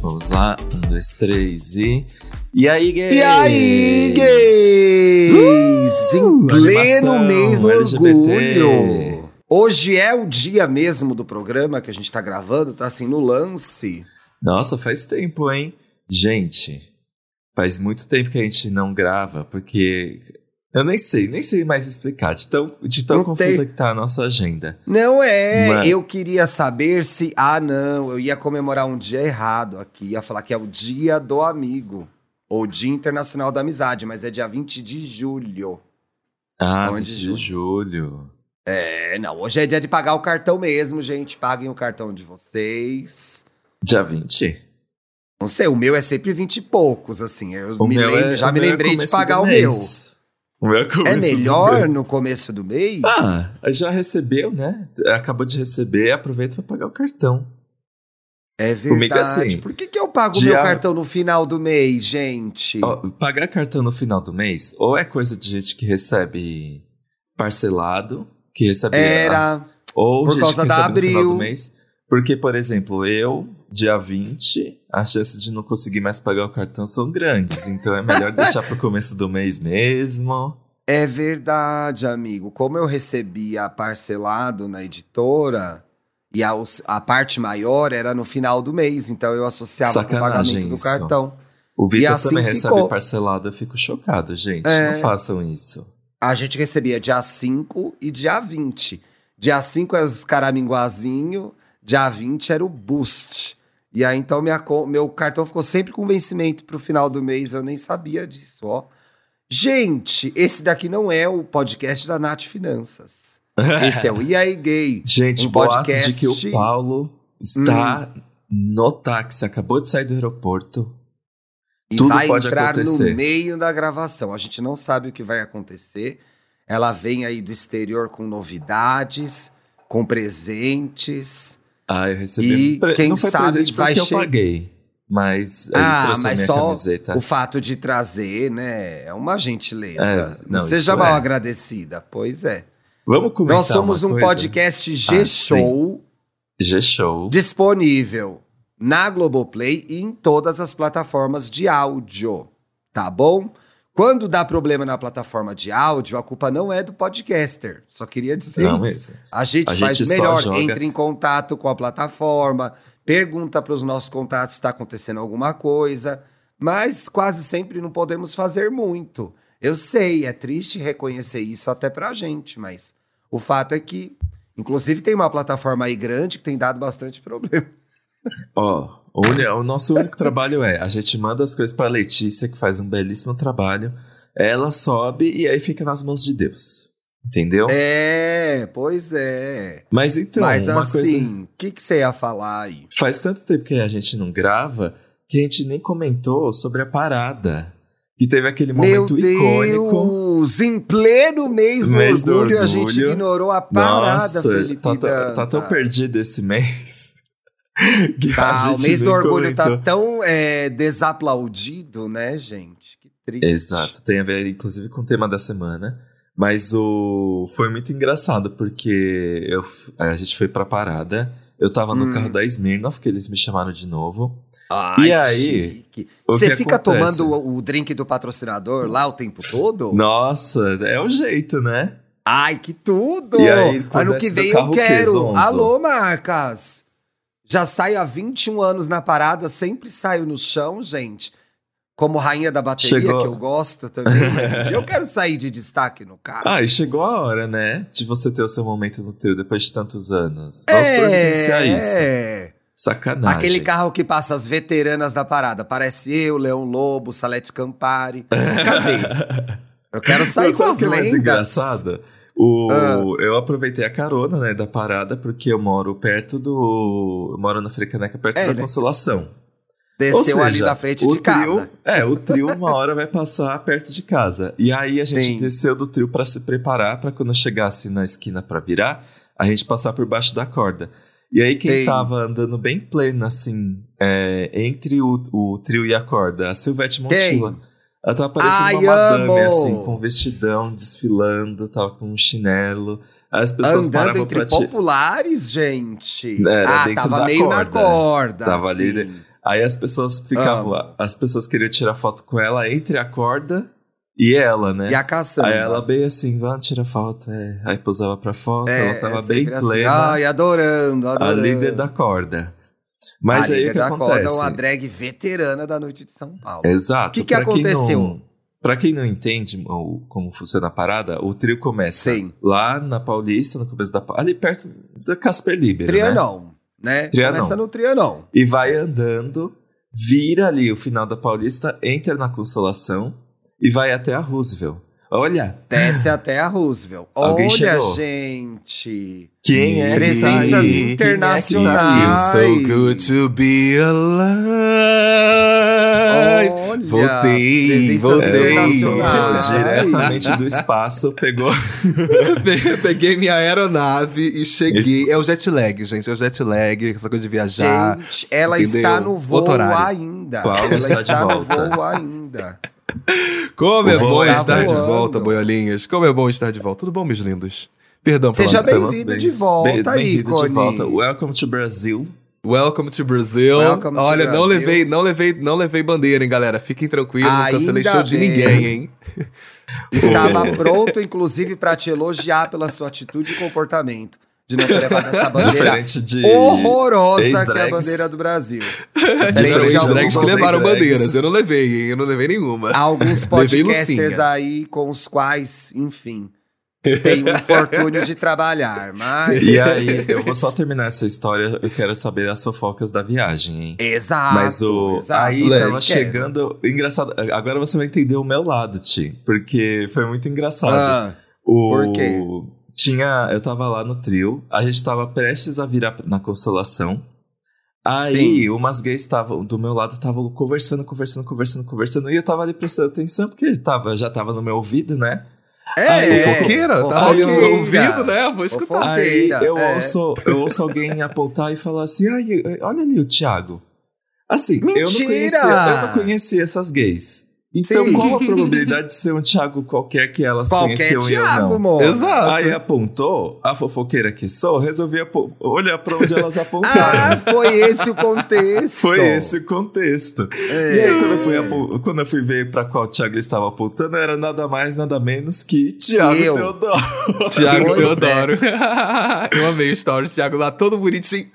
Vamos lá, um, dois, três e. E aí, gays? E aí, gays? em pleno animação, mês do LGBT. orgulho. Hoje é o dia mesmo do programa que a gente tá gravando, tá assim no lance. Nossa, faz tempo, hein? Gente, faz muito tempo que a gente não grava, porque. Eu nem sei, nem sei mais explicar, de tão, de tão Não confusa tem. que tá a nossa agenda. Não é, Mas- eu queria saber se. Ah, não, eu ia comemorar um dia errado aqui. Ia falar que é o dia do amigo. Ou Dia Internacional da Amizade, mas é dia 20 de julho. Ah, Onde 20 de julho? julho. É, não, hoje é dia de pagar o cartão mesmo, gente. Paguem o cartão de vocês. Dia 20? Não sei, o meu é sempre 20 e poucos, assim. Eu me lembro- é- já me é lembrei de pagar o mês. O meu é É melhor no começo do mês? Ah, já recebeu, né? Acabou de receber, aproveita pra pagar o cartão. é comigo é verdade. assim, Por que, que eu pago o dia- meu cartão no final do mês, gente? Ó, pagar cartão no final do mês, ou é coisa de gente que recebe parcelado, que recebe. Era. ou por gente causa que da recebe no final Abril. do mês. Porque, por exemplo, eu, dia 20, as chances de não conseguir mais pagar o cartão são grandes. Então é melhor deixar pro começo do mês mesmo. É verdade, amigo. Como eu recebia parcelado na editora e a, a parte maior era no final do mês, então eu associava com o Sacanagem pagamento do isso. cartão. O Vitor assim também recebe ficou. parcelado, eu fico chocado, gente. É. Não façam isso. A gente recebia dia 5 e dia 20. Dia 5 era os caraminguazinho, dia 20 era o boost. E aí, então, minha, meu cartão ficou sempre com vencimento pro final do mês, eu nem sabia disso, ó. Gente, esse daqui não é o podcast da Nath Finanças. Esse é o E aí Gay. Gente, um podcast- de que o Paulo está no táxi, acabou de sair do aeroporto. E Tudo vai pode entrar acontecer. no meio da gravação. A gente não sabe o que vai acontecer. Ela vem aí do exterior com novidades, com presentes. Ah, eu recebi. E pre- quem não foi sabe presente vai porque eu che- paguei. Mas ah, mas só camiseta. o fato de trazer, né? É uma gentileza. É, não, Seja mal é. agradecida. Pois é. Vamos comentar Nós somos um coisa? podcast Ah, G-Show G-Show. disponível na Globoplay e em todas as plataformas de áudio, tá bom? Quando dá problema na plataforma de áudio, a culpa não é do podcaster. Só queria dizer Não, isso. A gente A faz gente melhor, joga- entra em contato com a plataforma, pergunta para os nossos contatos se está acontecendo alguma coisa, mas quase sempre não podemos fazer muito. Eu sei, é triste reconhecer isso até pra gente, mas o fato é que, inclusive, tem uma plataforma aí grande que tem dado bastante problema. Ó, o, o nosso único trabalho é: a gente manda as coisas pra Letícia, que faz um belíssimo trabalho. Ela sobe e aí fica nas mãos de Deus. Entendeu? É, pois é. Mas então, mas coisa. assim, o que, que você ia falar aí? Faz tanto tempo que a gente não grava que a gente nem comentou sobre a parada. Que teve aquele Meu momento icônico. Deus! Em pleno mês do, Mês do orgulho, a gente orgulho. ignorou a parada, Nossa, Felipe. tá, tá- tá tão perdido esse mês. Tá, o mês do orgulho tá comentou. tão é, desaplaudido, né, gente? Que triste. Exato, tem a ver inclusive com o tema da semana. Mas o foi muito engraçado porque eu, a gente foi pra parada. Eu tava no Hum. carro da Smirnoff, que eles me chamaram de novo. Ai, E aí, Você fica acontece? tomando o, o drink do patrocinador lá o tempo todo? Nossa, é o jeito, né? Ai, que tudo! E aí, ano que vem eu quero. Alô, marcas! Já saio há 21 anos na parada, sempre saio no chão, gente. Como rainha da bateria, Chegou. que eu gosto também. Mas um dia eu quero sair de destaque no carro. Ah, e chegou a hora, né? De você ter o seu momento no trio depois de tantos anos. Vamos providenciar isso. é. Sacanagem. Aquele carro que passa as veteranas da parada. Parece eu, Leão Lobo, Salete Campari. Cadê? Eu quero sair com as que é mais lendas. engraçado? O, Ah. Eu aproveitei a carona, né, da parada, porque eu moro perto do. Eu moro na Frecaneca, perto É, da né? Consolação. Desceu Ou ali seja, da frente de casa. Trio, é, o trio uma hora vai passar perto de casa. E aí a gente Sim. desceu do trio pra se preparar pra quando chegasse na esquina pra virar, a gente passar por baixo da corda. E aí quem Tem. tava andando bem pleno, assim, é, entre o, o trio e a corda, a Silvete Montilla. Ela tava parecendo Ai, uma madame, amo! assim, com vestidão, desfilando, tava com um chinelo. Aí as pessoas Andando paravam entre pra populares, gente. Era ah, dentro tava da meio na corda. corda. Tava ali, assim. Aí as pessoas ficavam, as pessoas queriam tirar foto com ela entre a corda e ela, né? E a caçamba. Aí ela bem assim, vamos tirar foto. É. Aí posava pra foto, É, ela tava é bem assim. plena. Ai, adorando, a adorando. líder da corda. Mas a aí o que da acontece? corda é uma drag veterana da noite de São Paulo. Exato. Que que pra quem aconteceu? não- Pra quem não entende o- como funciona a parada, o trio começa Sim. lá na Paulista, no começo da ali perto da Casper Libero, né? Trianão, né? Trianon. Começa no Trianão. E vai andando, vira ali o final da Paulista, entra na Consolação e vai até a Roosevelt. Olha, Desce até a Roosevelt. Alguém Olha, chegou. gente. quem é que Presenças tá aí? internacionais. Quem é que So good to be alive. Olha, Voltei, presenças voltei. tá internacionais. diretamente do espaço, pegou. Peguei minha aeronave e cheguei. É o jet lag, gente. É o jet lag, essa coisa de viajar. Gente, ela entendeu? está no voo ainda. Paulo ela está de está no voo ainda. Como é bom estar de voando. volta, boiolinhas. Como é bom estar de volta. Tudo bom, meus lindos? Perdão pela Seja bem-vindo de volta, bem-vindo de ícone. volta. Welcome to Brazil. Welcome to Brazil. Welcome to Olha, não Brazil. levei, não levei, não levei bandeira, hein, galera. Fiquem tranquilos, não Ainda cancelei show de bem. ninguém, hein? Estava pronto, inclusive, para te elogiar pela sua atitude e comportamento. De não ter levado essa bandeira Diferente de. horrorosa que é a bandeira do Brasil. Tiveram de drags que levaram bandeiras. Eu não levei, hein? Eu não levei nenhuma. Alguns podcasters aí com os quais, enfim, tem um infortúnio de trabalhar, mas... E aí, eu vou só terminar essa história. Eu quero saber as fofocas da viagem, hein? Exato, Mas o. exato. Aí tava chegando. Engraçado. Agora você vai entender o meu lado, Ti. Porque foi muito engraçado. Ah, o... por quê? Tinha. Eu tava lá no trio. A gente tava prestes a virar na consolação. Aí, Sim. umas gays estavam do meu lado, estavam conversando, conversando, conversando, conversando. E eu tava ali prestando atenção, porque tava, já tava no meu ouvido, né? é, Fofoqueira, tá aí fofoqueira. ouvido, né? Vou escutar. Aí eu, é. ouço, eu ouço alguém apontar e falar assim: Ai, olha ali o Thiago. Assim, eu não, Mentira! conhecia, eu não conhecia essas gays. Então, Sim. qual a probabilidade de ser um Thiago qualquer que elas Qualquer conheciam e eu Thiago, não? amor. Exato. Aí apontou, a fofoqueira que sou, resolvi olhar pra onde elas apontaram. Ah, foi esse o contexto. Foi esse o contexto. É. E aí, quando eu, fui quando eu fui ver pra qual Thiago estava apontando, era nada mais, nada menos que Thiago Eu. Teodoro. Tiago Pois é. Teodoro. eu amei o stories, Thiago lá todo bonitinho.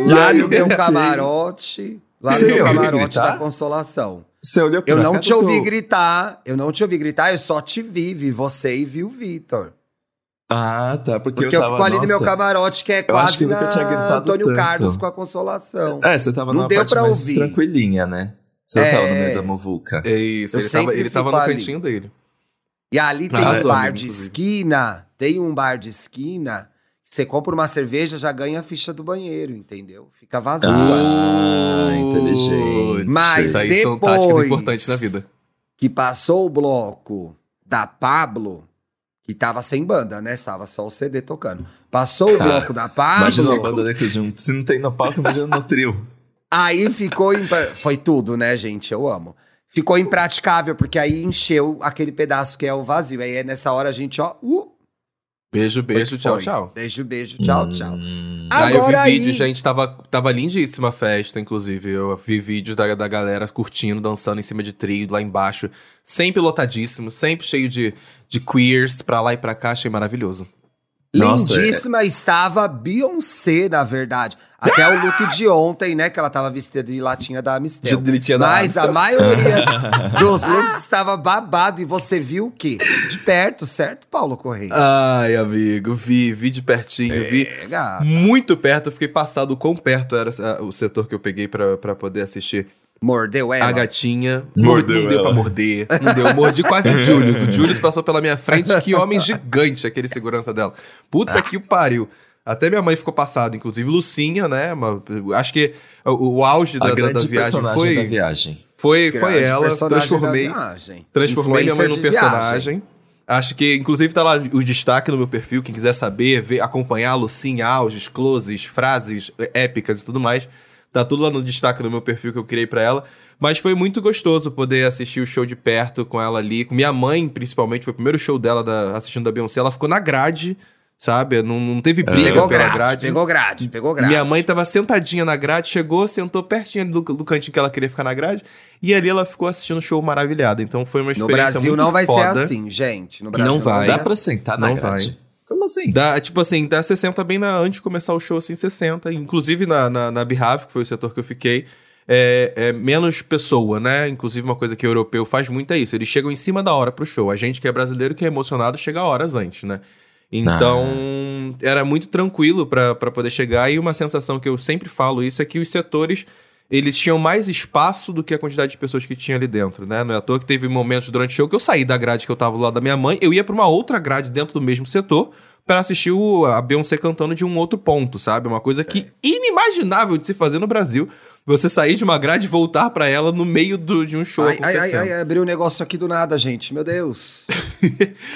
Lá no eu meu camarote. Lá no meu camarote gritar? da consolação. Você olhou pra Eu não te seu- ouvi gritar, eu não te ouvi gritar, eu só te vi, vi você e vi o Vitor. Ah, tá. Porque, Porque eu, tava, fico ali no meu nossa. camarote, que é Eu quase que eu na Antônio tanto. Carlos com a consolação. É, você tava Não numa deu parte pra mais ouvir. tranquilinha, né? Você É. tava no meio da muvuca. É isso, Eu ele tava, ele tava no ali. cantinho dele. E ali tem Arrasou, um bar de inclusive. esquina, tem um bar de esquina, você compra uma cerveja, já ganha a ficha do banheiro, entendeu? Fica vazio. Ah, inteligente. Putz, Mas isso aí são depois- táticas importantes na vida. que passou o bloco da Pablo, que tava sem banda, né? Tava só o CD tocando. Passou o Tá. bloco da Pablo. Imagina uma banda dentro de um. Se não tem no palco, imagina no trio. Aí ficou. impra- Foi tudo, né, gente? Eu amo. Ficou impraticável, porque aí encheu aquele pedaço que é o vazio. Aí é nessa hora a gente, ó. Uh, Beijo, beijo, tchau, tchau. Beijo, beijo, tchau, tchau. Hum. aí eu vi Agora aí- vídeos, gente, tava, tava lindíssima a festa, inclusive. Eu vi vídeos da, da galera curtindo, dançando em cima de trio, lá embaixo. Sempre lotadíssimo, sempre cheio de, de queers pra lá e pra cá, achei maravilhoso. Nossa, Lindíssima estava Beyoncé, na verdade. Até o look de ontem, né? Que ela tava vestida de latinha da Amistel. De latinha da Mas a maioria dos looks estava babado. E você viu o quê? De perto, certo, Paulo Correia? Ai, amigo, vi, vi de pertinho, vi Pega. muito perto. Eu fiquei passado quão perto era ah, o setor que eu peguei pra poder assistir Mordeu ela? a gatinha. Mordeu não deu pra morder. Não deu. Eu mordi quase o Julius. O Julius passou pela minha frente. Que homem gigante aquele segurança dela. Puta que pariu. Até minha mãe ficou passada, inclusive Lucinha, né? Acho que o, o auge da, da- da grande viagem foi, da viagem. foi, Grande foi ela. Transformei, transformei minha mãe num personagem. Acho que, inclusive, tá lá o destaque no meu perfil. Quem quiser saber, ver, acompanhar a Lucinha, auges, closes, frases épicas e tudo mais. Tá tudo lá no destaque no meu perfil que eu criei pra ela. Mas foi muito gostoso poder assistir o show de perto com ela ali. Com minha mãe, principalmente. Foi o primeiro show dela da- assistindo da Beyoncé. Ela ficou na grade, sabe? Não, não teve briga Pegou pela grade, grade. pegou grade, pegou grade. Minha mãe tava sentadinha na grade, chegou, sentou pertinho do, do cantinho que ela queria ficar na grade, e ali ela ficou assistindo o show maravilhada. Então foi uma No experiência Brasil muito não vai foda. ser assim, gente. No Brasil Não vai. Dá ser pra assim. sentar na Não grade? Como assim? Dá, tipo assim, dá 60 bem na, antes de começar o show, assim, 60. Inclusive na, na, na que foi o setor que eu fiquei, é, é menos pessoa, né? Inclusive uma coisa que o europeu faz muito é isso. Eles chegam em cima da hora pro show. A gente que é brasileiro, que é emocionado, chega horas antes, né? Então, era muito tranquilo pra poder chegar. E uma sensação que eu sempre falo isso é que os setores, eles tinham mais espaço do que a quantidade de pessoas que tinha ali dentro, né? Não é à toa que teve momentos durante o show que eu saí da grade que eu tava do lado da minha mãe, eu ia pra uma outra grade dentro do mesmo setor pra assistir o, a Beyoncé cantando de um outro ponto, sabe? Uma coisa que inimaginável de se fazer no Brasil. Você sair de uma grade e voltar pra ela no meio do- de um show Ai, ai, ai, abriu um negócio aqui do nada, gente. Meu Deus.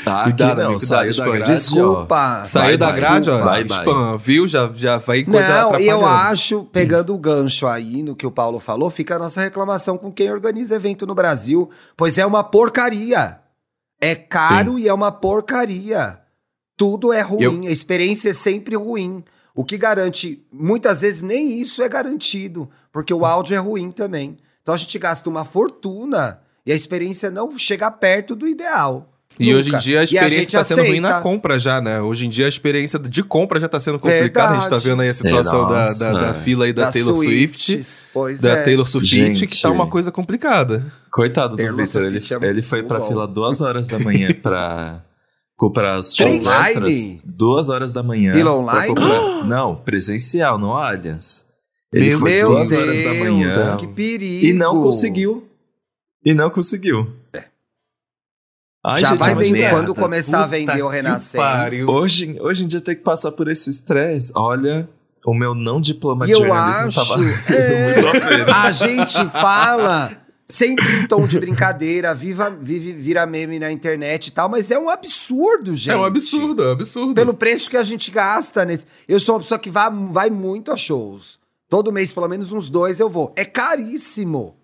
Tá, Cuidado, aqui não, amigo, saiu cuidado, da grade, ó. Desculpa. Saiu Vai, da grade, ó. vai, vai. Spam, viu? Já, já vai coisa Não, e eu acho, pegando o gancho aí no que o Paulo falou, fica a nossa reclamação com quem organiza evento no Brasil, pois é uma porcaria. É caro e é uma porcaria. Tudo é ruim, a experiência é sempre ruim. O que garante, muitas vezes nem isso é garantido, porque o áudio é ruim também. Então a gente gasta uma fortuna e a experiência não chega perto do ideal. E Nunca. hoje em dia a experiência gente tá sendo ruim na compra já, né? Hoje em dia a experiência de compra já tá sendo complicada. A gente tá Verdade. vendo aí a situação da, Nossa. da, da fila aí da, Taylor Swift. Swifts, Pois Da é. Taylor Swift, Gente. que tá uma coisa complicada. Coitado do Taylor Victor, ele, Swift é ele foi pra bom. fila duas horas da manhã pra comprar shows Online? extras. Duas horas da manhã. Pra online? comprar- Não, presencial, no Allianz. Ele Meu foi Meu duas Deus, horas da manhã que perigo. e não conseguiu. E não conseguiu. Ai, Já gente, vai é vender merda. quando começar a Puta vender o Renascença. Hoje, hoje em dia tem que passar por esse estresse. Olha, o meu não diploma E de eu jornalismo acho, tava é, muito a pena. A gente fala sempre em tom de brincadeira, viva, vive, vira meme na internet e tal, mas é um absurdo, gente. É um absurdo, é um absurdo. Pelo preço que a gente gasta nesse. Eu sou uma pessoa que vai, vai muito a shows. Todo mês, pelo menos uns dois, eu vou. É caríssimo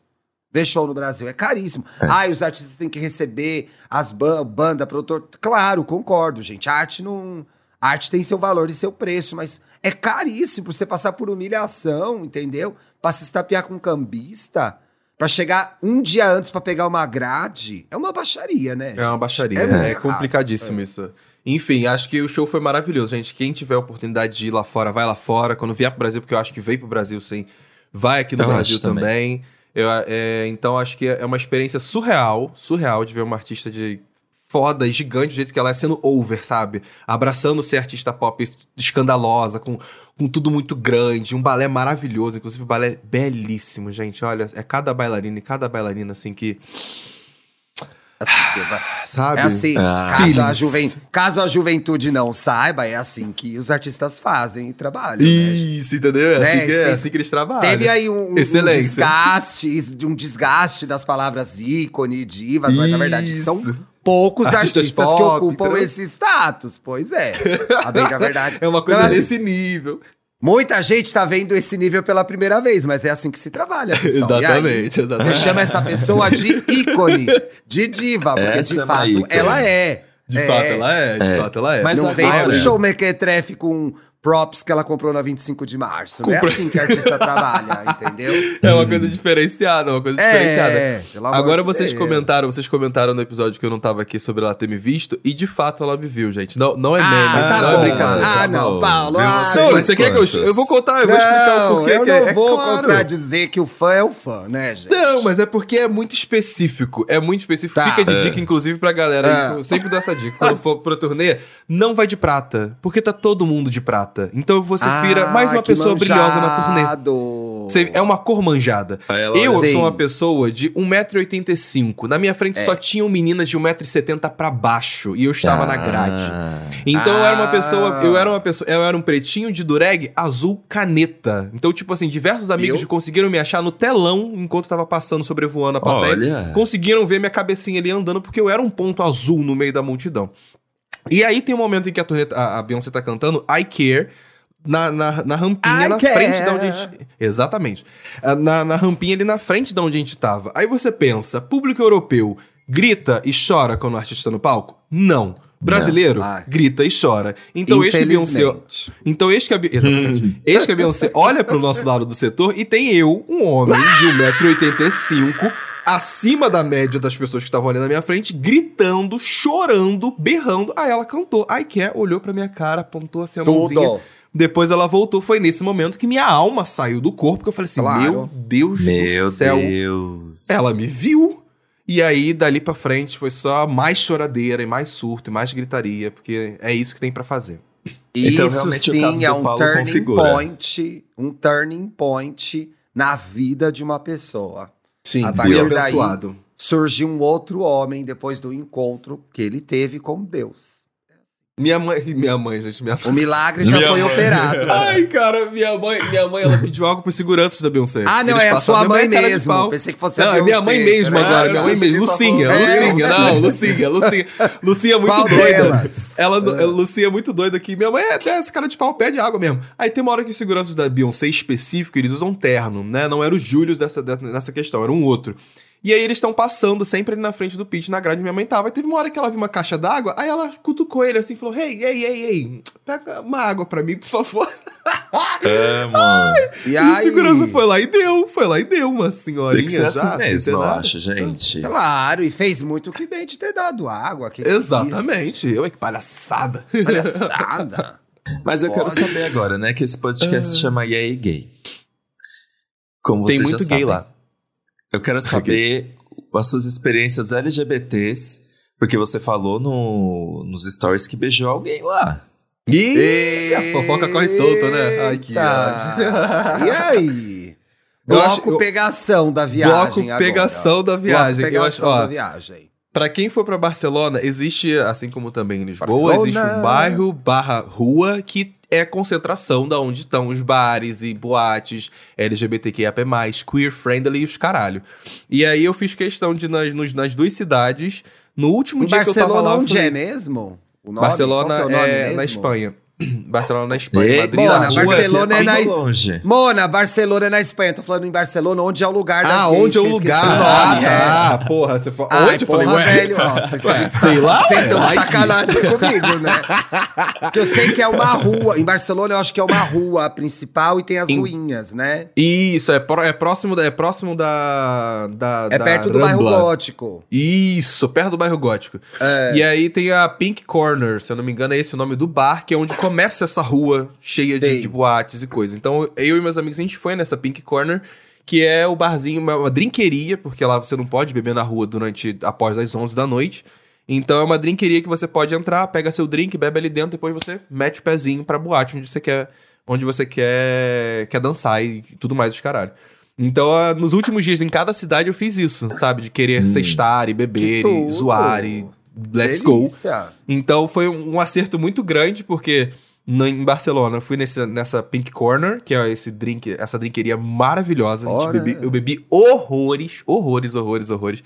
ver show no Brasil. É caríssimo. Ah, e os artistas têm que receber as ban banda, produtor. Claro, concordo, gente. A arte não. a arte tem seu valor e seu preço, mas é caríssimo você passar por humilhação, entendeu? Pra se estapear com um cambista. Pra chegar um dia antes pra pegar uma grade. É uma baixaria, né? É uma baixaria, É é, muito é complicadíssimo isso. Enfim, acho que o show foi maravilhoso, gente. Quem tiver a oportunidade de ir lá fora, vai lá fora. Quando vier pro Brasil, porque eu acho que veio pro Brasil, sim. Vai aqui no Eu Brasil também. também. Eu, é, então, acho que é uma experiência surreal, surreal de ver uma artista de foda, gigante, do jeito que ela é sendo over, sabe? Abraçando ser artista pop escandalosa, com, com tudo muito grande, um balé maravilhoso, inclusive um balé belíssimo, gente. Olha, é cada bailarina e cada bailarina, assim, que. Sabe? É assim, Ah. caso, a juven... caso a juventude não saiba, é assim que os artistas fazem e trabalham. né? Isso, entendeu? É, Né, assim, que, é sim. assim que eles trabalham. Teve aí um, um desgaste, um desgaste das palavras ícone, divas, mas a verdade é que são Isso. Poucos Artistas artistas, que pop, ocupam entendeu? esse status. Pois é. A bem da verdade. É uma coisa Então, assim, desse nível. Muita gente tá vendo esse nível pela primeira vez, mas é assim que se trabalha. pessoal. E aí, Exatamente, exatamente. Você chama essa pessoa de ícone, de diva, porque Essa de é uma fato ícone. ela é. De É. fato, ela é. De É. fato, ela é. Mas não agora- vem um show mequetrefe com props que ela comprou na 25 de março. Não é assim que a artista trabalha, entendeu? É uma coisa diferenciada, uma coisa É, diferenciada. pelo amor Agora de vocês Deus. comentaram, vocês comentaram no episódio que eu não tava aqui sobre ela ter me visto, e de fato ela me viu, gente. Não, não é meme, Ah, tá não bom. é brincadeira. Ah, não, Paulo, ah, você Não, você quer que eu. Eu vou contar, eu vou explicar o porquê eu que não é, é vou claro. contradizer que o fã é o fã, né, gente? Não, mas é porque é muito específico. É muito específico. Tá. Fica de dica, inclusive, pra galera. É. Eu sempre dou essa dica. Quando for pra turnê, não vai de prata. Porque tá todo mundo de prata. Então você vira Ah, mais uma pessoa brilhosa na turnê. manjado. Você- é uma cor manjada. Ela Eu Sim. sou uma pessoa de 1,85m. Na minha frente É. só tinham meninas de 1,70m pra baixo. E eu estava na grade. Ah. Então eu era uma Ah. pessoa. Eu era uma pessoa. Eu era um pretinho de dureg azul caneta. Então, tipo assim, diversos amigos Eu? conseguiram me achar no telão enquanto eu tava passando, sobrevoando a plateia. Olha. Conseguiram ver minha cabecinha ali andando, porque eu era um ponto azul no meio da multidão. E aí tem um momento em que a, turnê, a, a Beyoncé tá cantando I Care. Na, na, na rampinha I na care. frente da onde a gente. Exatamente. Ah, Na, na rampinha ali na frente da onde a gente tava. Aí você pensa, público europeu grita e chora quando o artista tá no palco? Não. Brasileiro Ai. grita e chora. Então este Beyoncé, então este que a, Be- exatamente. este que a Beyoncé olha pro nosso lado do setor e tem eu, um homem de 1,85m, acima da média das pessoas que estavam ali na minha frente, gritando, chorando, berrando. Aí ela cantou. Ai, quer, olhou pra minha cara, apontou assim a mãozinha. Tudo. Depois ela voltou. Foi nesse momento que minha alma saiu do corpo, que eu falei assim: Claro. Meu Deus Meu do céu. Deus. Ela me viu. E aí, dali pra frente, foi só mais choradeira e mais surto e mais gritaria, porque é isso que tem pra fazer. Então, Isso sim é um Paulo turning configura. point, um turning point na vida de uma pessoa. Sim, A fui abençoado. Surgiu um outro homem depois do encontro que ele teve com Deus. Minha mãe, minha mãe, gente, minha O milagre já Minha foi mãe. operado. Ai, cara, minha mãe, minha mãe, ela pediu algo pros seguranças da Beyoncé. Ah, não, Eles é a sua mãe é mesmo. Pensei que fosse a Não, é minha Beyoncé. mãe mesmo Ah, agora, minha mãe mesmo. que Lucinha, falando- Lucinha, É, não, Lucinha. Lucinha, Lucinha. É muito Qual doida. delas? Ela, Lucinha é muito doida aqui. Minha mãe é até esse cara de pau, pé de água mesmo. Aí tem uma hora que os seguranças da Beyoncé específico, eles usam terno, né? Não era o Julius dessa, dessa, nessa questão, era um outro. E aí eles estão passando sempre ali na frente do pitch, na grade, minha mãe tava. E teve uma hora que ela viu uma caixa d'água, aí ela cutucou ele assim, falou, ei, ei, ei, ei, pega uma água pra mim, por favor. É, mano. E E o aí, segurança foi lá e deu, foi lá e deu uma Tem senhorinha que ser já. assim mesmo, eu acho, gente. Claro, e fez muito que bem de ter dado água. Que Exatamente. Eu, que palhaçada. Palhaçada. Mas eu quero Pode. saber agora, né? Que esse podcast se chama E aí Gay. Como Ah. Tem vocês muito já gay sabem. lá. Eu quero saber as suas experiências LGBTs, porque você falou no, nos stories que beijou alguém lá. Ih, a fofoca corre solta, né? Ai, que ódio. E aí? Bloco acho- pegação da viagem Bloco agora. pegação da viagem. Bloco acho, pegação ó, da viagem. Pra quem for pra Barcelona, existe, assim como também em Lisboa, Barcelona. existe um bairro barra rua que é concentração da onde estão os bares e boates LGBTQIAP+, queer friendly e os caralho. E aí eu fiz questão de, nas, nos- nas duas cidades, no último Em dia que eu tava Barcelona, lá... eu onde falei- é mesmo? Barcelona é, é na Espanha. Barcelona na Espanha. Ei, Madrid Bona, na rua. Barcelona é na- Passou longe. Mona, Barcelona é na Espanha. Tô falando em Barcelona, onde é o lugar das Ah, onde é o eu lugar? nome, é. Ah, tá. Porra, você falou. Ai, onde? Eu porra, falei, ué. velho. ó, Vocês estão sei lá, Vocês estão de que- sacanagem comigo, né? Que eu sei que é uma rua. Em Barcelona, eu acho que é uma rua principal e tem as Em- ruínas, né? Isso, é, pró- é próximo, da, é próximo da, da. É da perto do bairro Rambla. gótico. Isso, perto do bairro gótico. É. E aí tem a Pink Corner, se eu não me engano, é esse o nome do bar, que é onde começa essa rua cheia de, de boates e coisa. Então eu e meus amigos, a gente foi nessa Pink Corner, que é o barzinho, uma, uma drinqueria, porque lá você não pode beber na rua durante após as 11 da noite. Então é uma drinqueria que você pode entrar, pega seu drink, bebe ali dentro, depois você mete o pezinho pra boate onde você quer, onde você quer, quer dançar e tudo mais os caralho. Então, nos últimos dias em cada cidade eu fiz isso, sabe? De querer sextar e beber e zoar e let's go. Delícia. Então foi um, um acerto muito grande, porque no- em Barcelona eu fui nesse, nessa Pink Corner, que é esse drink, essa drinqueria maravilhosa. Bebi- eu bebi horrores, horrores, horrores, horrores.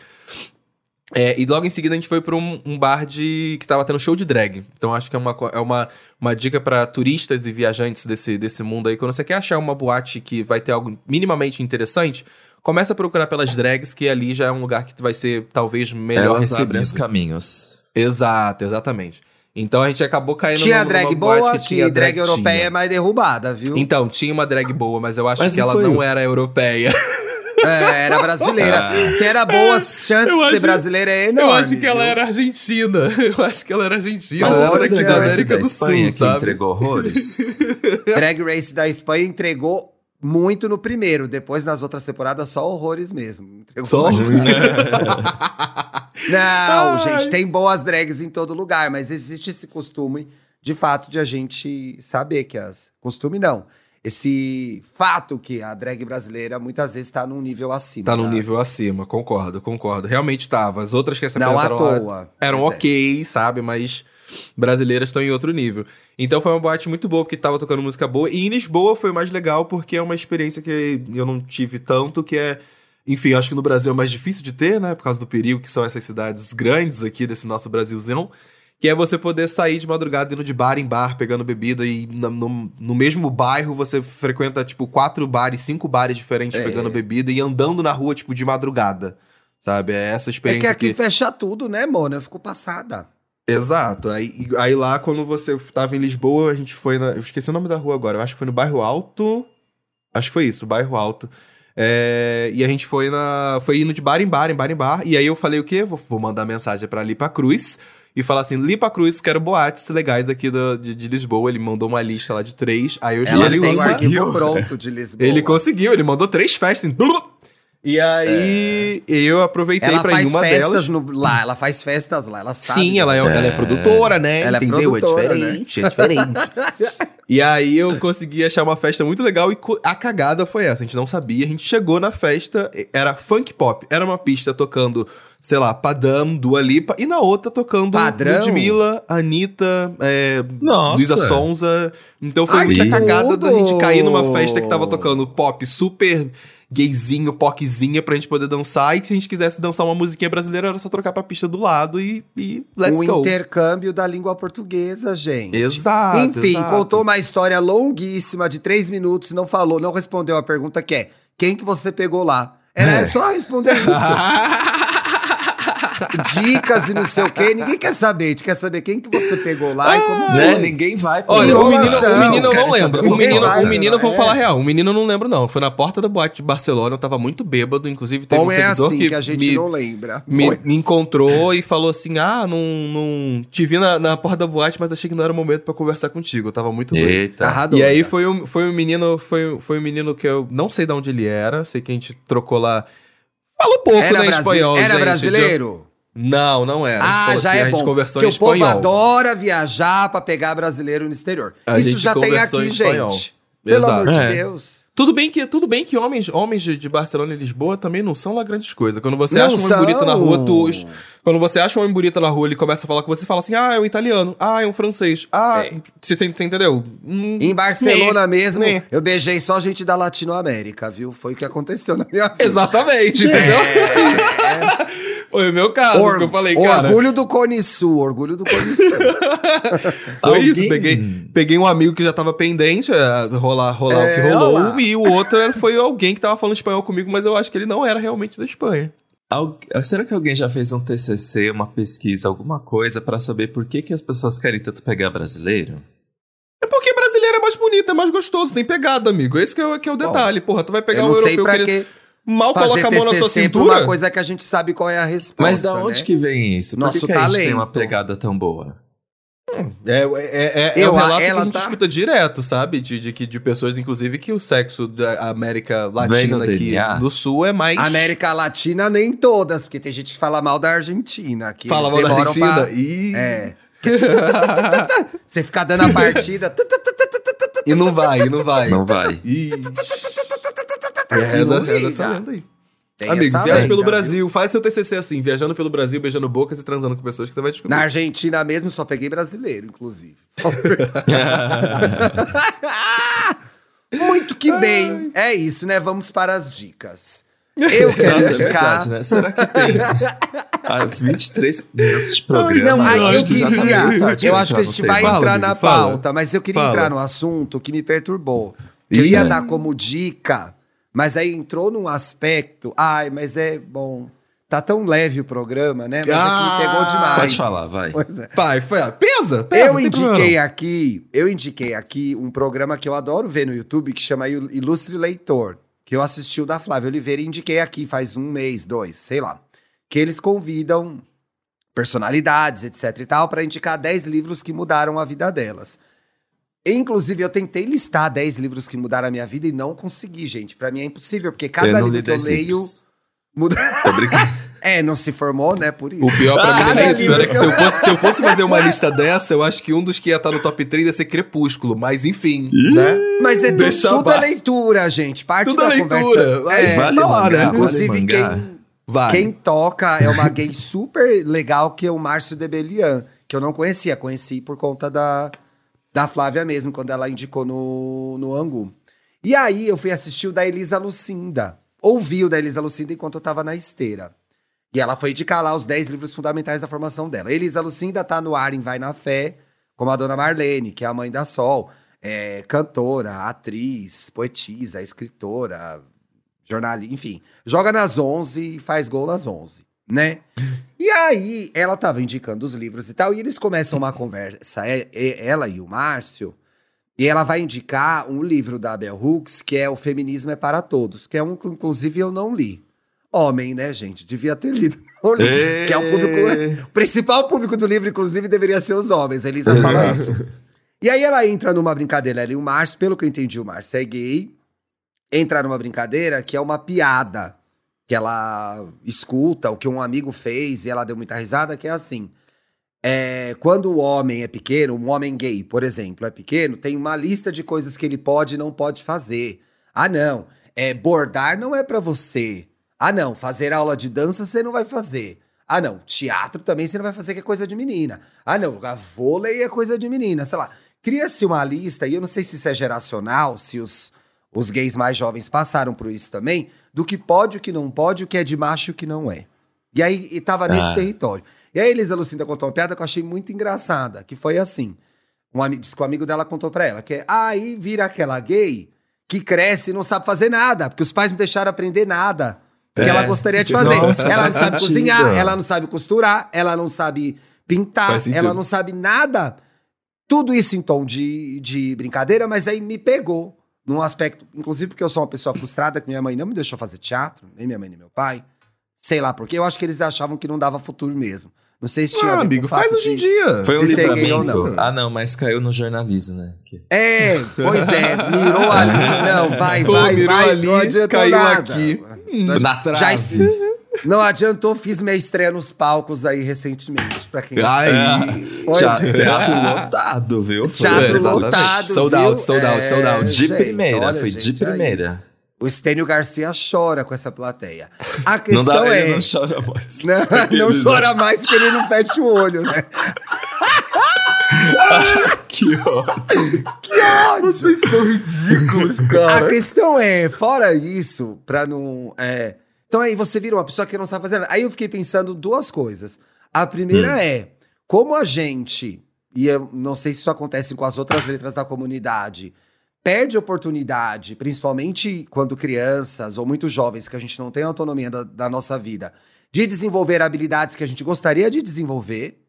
É, e logo em seguida a gente foi pra um, um bar de que tava tendo show de drag. Então acho que é uma, é uma, uma dica pra turistas e viajantes desse, desse mundo aí. Quando você quer achar uma boate que vai ter algo minimamente interessante, começa a procurar pelas drags, que ali já é um lugar que vai ser talvez melhor Elas recebido. abrem os caminhos. Exato, exatamente. Então a gente acabou caindo Tinha numa- drag boa, que, tinha drag europeia tinha. é mais derrubada, viu? Então, tinha uma drag boa, mas eu acho Mas que não ela não o- era europeia. É, era brasileira. Ah. Se era boa, as chances Eu de ser brasileira é eu enorme. acho que ela viu? era argentina. Eu acho que ela era argentina. Mas do que da Drag América da do Espanha Sul, que sabe? entregou horrores? Drag Race da Espanha entregou muito no primeiro. Depois, nas outras temporadas, só horrores mesmo. Entregou Só? Não, Ai. gente, tem boas drags em todo lugar, mas existe esse costume, de fato, de a gente saber que as. Costume não. Esse fato que a drag brasileira muitas vezes está num nível acima. Tá num da- nível acima, concordo, concordo. Realmente tava. As outras que se Não à lá toa. eram é. ok, sabe? Mas brasileiras estão em outro nível. Então foi uma boate muito boa, porque tava tocando música boa. E em Lisboa foi mais legal, porque é uma experiência que eu não tive tanto, que é. Enfim, acho que no Brasil é mais difícil de ter, né? Por causa do perigo que são essas cidades grandes aqui desse nosso Brasilzão. Que é você poder sair de madrugada indo de bar em bar, pegando bebida, e no, no- mesmo bairro você frequenta, tipo, quatro bares, cinco bares diferentes É. pegando bebida e andando na rua, tipo, de madrugada. Sabe? É essa É experiência que aqui que- fecha tudo, né, Mona? Eu fico passada. Exato. Aí, aí lá, quando você tava em Lisboa, a gente foi na. Eu esqueci o nome da rua agora. Eu acho que foi no Bairro Alto. Acho que foi isso, Bairro Alto. É, e a gente foi na. Foi indo de bar em bar, em bar em bar. E aí eu falei o quê? Vou, vou mandar mensagem pra Lipa Cruz e falar assim: Lipa Cruz, quero boates legais aqui do, de, de Lisboa. Ele mandou uma lista lá de três. Aí eu Ela ele tem o conseguiu. pronto de Lisboa. Ele conseguiu, ele mandou três festas. Assim, e aí eu aproveitei Ela pra ir uma delas. no- lá, ela faz festas lá, ela sabe. Sim, ela é, ela é É. produtora, né? Ela é Entendeu? produtora, é diferente, é diferente. e aí eu consegui achar uma festa muito legal e a cagada foi essa. A gente não sabia, a gente chegou na festa, era funk pop. Era uma pista tocando, sei lá, Padam, Dua Lipa, e na outra tocando Padrão? Ludmilla, Anitta, é, Nossa. Luísa Sonza. Então foi Ai, muita cagada da gente cair numa festa que tava tocando pop super gayzinho, pockzinha pra gente poder dançar. E se a gente quisesse dançar uma musiquinha brasileira, era só trocar pra pista do lado e, e let's um go. intercâmbio da língua portuguesa, gente. Exato. Enfim, exato. contou uma história longuíssima de três minutos e não falou, não respondeu a pergunta que é: quem que você pegou lá? Era É. só responder isso. Dicas e não sei o quê. Ninguém quer saber. A gente quer saber quem que você pegou lá e como foi. Né? Ninguém vai Olha, o menino, o menino eu não lembro. O menino, vai, o menino, vamos É. falar real. O menino eu não lembro, não. Foi na porta da boate de Barcelona, eu tava muito bêbado. Inclusive, teve Bom um é seguidor assim que, que, a gente me, não lembra. me, me encontrou e falou assim: Ah, não, não te vi na, na porta da boate, mas achei que não era o momento pra conversar contigo. Eu tava muito doido. Eita. Agarrador, E aí tá? foi um, foi um menino, foi, foi um menino que eu não sei de onde ele era, sei que a gente trocou lá. Falou pouco, Era, né, brasi- espanhol. era gente. brasileiro? Não, não era. Gente Ah, falou já assim, é A gente bom. conversou Porque em o povo adora viajar pra pegar brasileiro no exterior. A Isso já tem aqui, gente. Pelo Exato. amor de É. Deus. Tudo bem que, tudo bem que homens, homens de, de Barcelona e Lisboa também não são lá grandes coisas. Quando você Não acha um homem bonito na rua, tu. Quando você acha um homem bonito na rua, ele começa a falar com você, fala assim: ah, é um italiano, ah, é um francês, ah. Você, tem- você entendeu? Hum, Em Barcelona mesmo, né. eu beijei só gente da Latinoamérica, viu? Foi o que aconteceu na minha vida. Exatamente, entendeu? Foi o meu caso Or- que eu falei, cara. orgulho do Cone Sul, orgulho do Cone Sul. Foi isso, peguei, peguei um amigo que já tava pendente, é, rolar, rolar o É, que olha rolou, e o outro foi alguém que tava falando espanhol comigo, mas eu acho que ele não era realmente da Espanha. Al- Será que alguém já fez um TCC, uma pesquisa, alguma coisa pra saber por que, que as pessoas querem tanto pegar brasileiro? É porque brasileiro é mais bonito, é mais gostoso, tem pegada, amigo. Esse que é, o- que é o detalhe. Porra, tu vai pegar eu um não sei europeu pra que mal fazer coloca a mão na sua cintura. uma coisa que a gente sabe qual é a resposta, Mas da onde né? que vem isso? Por Nosso que, que a gente tem uma talento. pegada tão boa? É, é, é, é Eu- um relato que a gente tá- escuta direto, sabe? De, de, que- de pessoas, inclusive, que o sexo da América Latina aqui DNA. do Sul é mais... América Latina nem todas, porque tem gente que fala mal da Argentina. Que Fala mal da Argentina. pra- Ih. É. Você ficar dando a partida. E não vai, e não vai. Não vai. Ixi. É, reza, reza essa lenda aí. Tem Amigo, viaja lenda, pelo viu? Brasil, faz seu TCC assim, viajando pelo Brasil, beijando bocas e transando com pessoas que você vai descobrir. Na Argentina mesmo, só peguei brasileiro, inclusive. Muito que bem. É isso, né? Vamos para as dicas. Eu quero Nossa, é indicar. verdade, né? Será que tem ah, 23 minutos de programa? Não, eu, acho que já tá queria. tarde eu acho que a gente vai. Fala, entrar amigo, na fala. pauta, mas eu queria Fala. entrar no assunto que me perturbou. Eu Ih, ia é. dar como dica, mas aí entrou num aspecto. Ai, mas é bom. Tá tão leve o programa, né? Mas Ah, aqui pegou demais. Pode falar, vai. Pois é. Pai, foi, pesa, pesa. Eu problema indiquei não. aqui, eu indiquei aqui um programa que eu adoro ver no YouTube que chama Il- Ilustre Leitor, que eu assisti o da Flávia Oliveira e indiquei aqui faz um mês, dois, sei lá. Que eles convidam personalidades, etc e tal, para indicar 10 livros que mudaram a vida delas. Inclusive, eu tentei listar 10 livros que mudaram a minha vida e não consegui, gente. Pra mim é impossível, porque cada livro li que eu 10 leio livros. muda. É, não se formou, né? Por isso. O pior pra Cada mim é isso. pior é que se eu- fosse, se eu fosse fazer uma lista dessa, eu acho que um dos que ia estar no top 3 ia ser Crepúsculo. Mas enfim, né? Mas é tu- tudo é abaixo. leitura, gente. Parte Tudo da é leitura. conversa. Vai, É, vale tá lá, mangá, né? vale inclusive, mangá. quem, Vai. quem toca é uma gay super legal, que é o Márcio Debelian, que eu não conhecia. Conheci por conta da, da Flávia mesmo, quando ela indicou no, no Angu. E aí eu fui assistir o da Elisa Lucinda. Ouvi o da Elisa Lucinda enquanto eu tava na esteira. E ela foi indicar lá os 10 livros fundamentais da formação dela. Elisa Lucinda tá no ar em Vai na Fé, como a dona Marlene, que é a mãe da Sol. É cantora, atriz, poetisa, escritora, jornalista, enfim. Joga nas 11 e faz gol nas 11, né? E aí, ela tava indicando os livros e tal, e eles começam uma conversa, é- é- ela e o Márcio, e ela vai indicar um livro da Bell Hooks, que é O Feminismo é para Todos, que é um que, inclusive, eu não li. Homem, né, gente? Devia ter lido. Que é o público. O principal público do livro, inclusive, deveria ser os homens. A Elisa fala isso. E aí ela entra numa brincadeira, ela e o Márcio, pelo que eu entendi, o Márcio é gay. Entra numa brincadeira que é uma piada que ela escuta, o que um amigo fez e ela deu muita risada, que é assim. É, quando o homem é pequeno, um homem gay, por exemplo, é pequeno, tem uma lista de coisas que ele pode e não pode fazer. Ah, não. É, bordar não é pra você. Ah, não. Fazer aula de dança você não vai fazer. Ah, não. Teatro também você não vai fazer, que é coisa de menina. Ah, não. A vôlei é coisa de menina. Sei lá. Cria-se uma lista, e eu não sei se isso é geracional, se os, os gays mais jovens passaram por isso também, do que pode, o que não pode, o que é de macho e o que não é. E aí, e tava nesse Ah. território. E aí, a Elisa Lucinda contou uma piada que eu achei muito engraçada, que foi assim. Um amigo, diz que o amigo dela contou pra ela, que é, aí vira aquela gay que cresce e não sabe fazer nada, porque os pais não deixaram aprender nada. Que É. ela gostaria de fazer. Nossa, ela não sabe sentido. cozinhar, ela não sabe costurar, ela não sabe pintar, ela não sabe nada. Tudo isso em tom de, de brincadeira, mas aí me pegou num aspecto, inclusive porque eu sou uma pessoa frustrada, que minha mãe não me deixou fazer teatro, nem minha mãe nem meu pai. Sei lá porque eu acho que eles achavam que não dava futuro mesmo. Não sei se tinha Ah, amigo, faz hoje em de- dia. Foi um livramento. ou não. Ah, não, mas caiu no jornalismo, né? É, pois é, mirou ali, não, vai, Pô, vai, mirou vai, ali, não adiantou caiu nada. aqui. Na trave. Já não adiantou, fiz minha estreia nos palcos aí recentemente, pra quem Ai, Teatro, é. teatro lotado, viu? Teatro exatamente. lotado, Sold viu? out, sold out, sold out. De gente, primeira, olha, foi gente, de aí. primeira. O Estênio Garcia chora com essa plateia. A Não questão dá, é... ele não chora mais. Não, não chora mais que ele não fecha o olho, né? Que ótimo. Vocês são ridículos, A cara. questão é, fora isso, pra não. é, Então aí você vira uma pessoa que não sabe fazer nada. Aí eu fiquei pensando duas coisas. A primeira é, como a gente, e eu não sei se isso acontece com as outras letras da comunidade, perde oportunidade, principalmente quando crianças ou muito jovens, que a gente não tem autonomia da, da nossa vida, de desenvolver habilidades que a gente gostaria de desenvolver.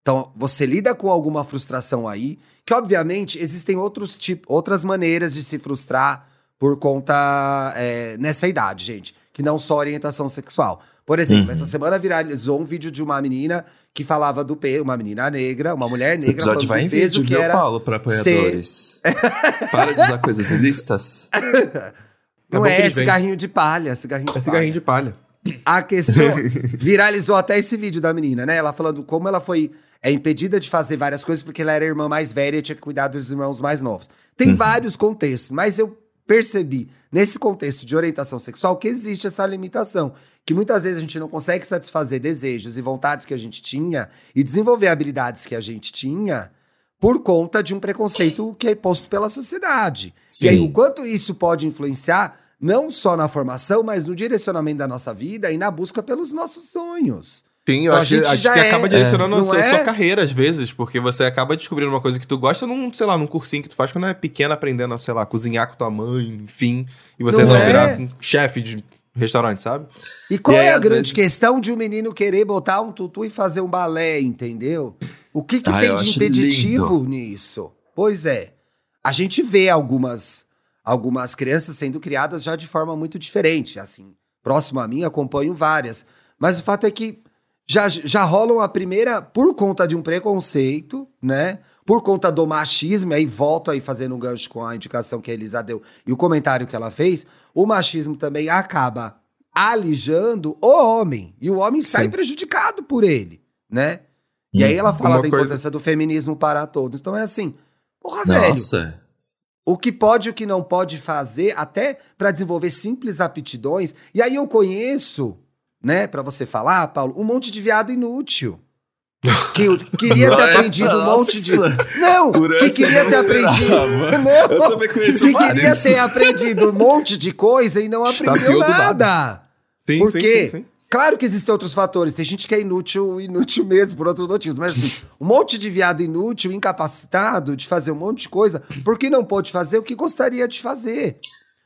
Então, você lida com alguma frustração aí, que obviamente existem outros tipos, outras maneiras de se frustrar por conta é, nessa idade, gente, que não só orientação sexual. Por exemplo, Uhum. essa semana viralizou um vídeo de uma menina que falava do peso, uma menina negra, uma mulher Esse negra episódio falando vai do em peso vídeo, que viu, era Paulo, pra apoiadores. Para de usar coisas ilícitas. não é vêm. cigarrinho de palha, cigarrinho de É cigarrinho de palha. A questão viralizou até esse vídeo da menina, né? Ela falando como ela foi é, impedida de fazer várias coisas porque ela era a irmã mais velha e tinha que cuidar dos irmãos mais novos. Tem vários contextos, mas eu percebi nesse contexto de orientação sexual que existe essa limitação, que muitas vezes a gente não consegue satisfazer desejos e vontades que a gente tinha e desenvolver habilidades que a gente tinha por conta de um preconceito que é posto pela sociedade. E aí, Sim. o quanto isso pode influenciar não só na formação, mas no direcionamento da nossa vida e na busca pelos nossos sonhos. Sim, eu Então, a acho, que- gente acho já que é- acaba direcionando é, a não sua, é? sua carreira, às vezes, porque você acaba descobrindo uma coisa que tu gosta num, sei lá, num cursinho que tu faz quando é pequeno, aprendendo a, sei lá, cozinhar com tua mãe, enfim. E você Não é? virar um chefe de restaurante, sabe? E qual E aí, é a grande vezes- questão de um menino querer botar um tutu e fazer um balé, entendeu? O que, que Ah, tem de impeditivo nisso? Pois é. A gente vê algumas, algumas crianças sendo criadas já de forma muito diferente. Assim, próximo a mim, acompanho várias. Mas o fato é que já, já rolam a primeira por conta de um preconceito, né? Por conta do machismo, aí volto aí fazendo um gancho com a indicação que a Elisa deu e o comentário que ela fez, o machismo também acaba alijando o homem. E o homem sai Sim. prejudicado por ele, né? E aí ela fala da coisa- importância do feminismo para todos. Então é assim, porra, velho, Nossa. o que pode e o que não pode fazer, até para desenvolver simples aptidões. E aí eu conheço, né, para você falar, Paulo, um monte de viado inútil. Que eu queria ter Nossa, aprendido um monte de. Não! Que queria ter aprendido. Não! Eu também conheço que queria ter aprendido um monte de coisa e não aprendeu Estapeou do nada. Sim, Por sim, quê? sim, sim. Claro que existem outros fatores. Tem gente que é inútil, inútil mesmo, por outros motivos. Mas assim, um monte de viado inútil, incapacitado de fazer um monte de coisa, porque não pode fazer o que gostaria de fazer.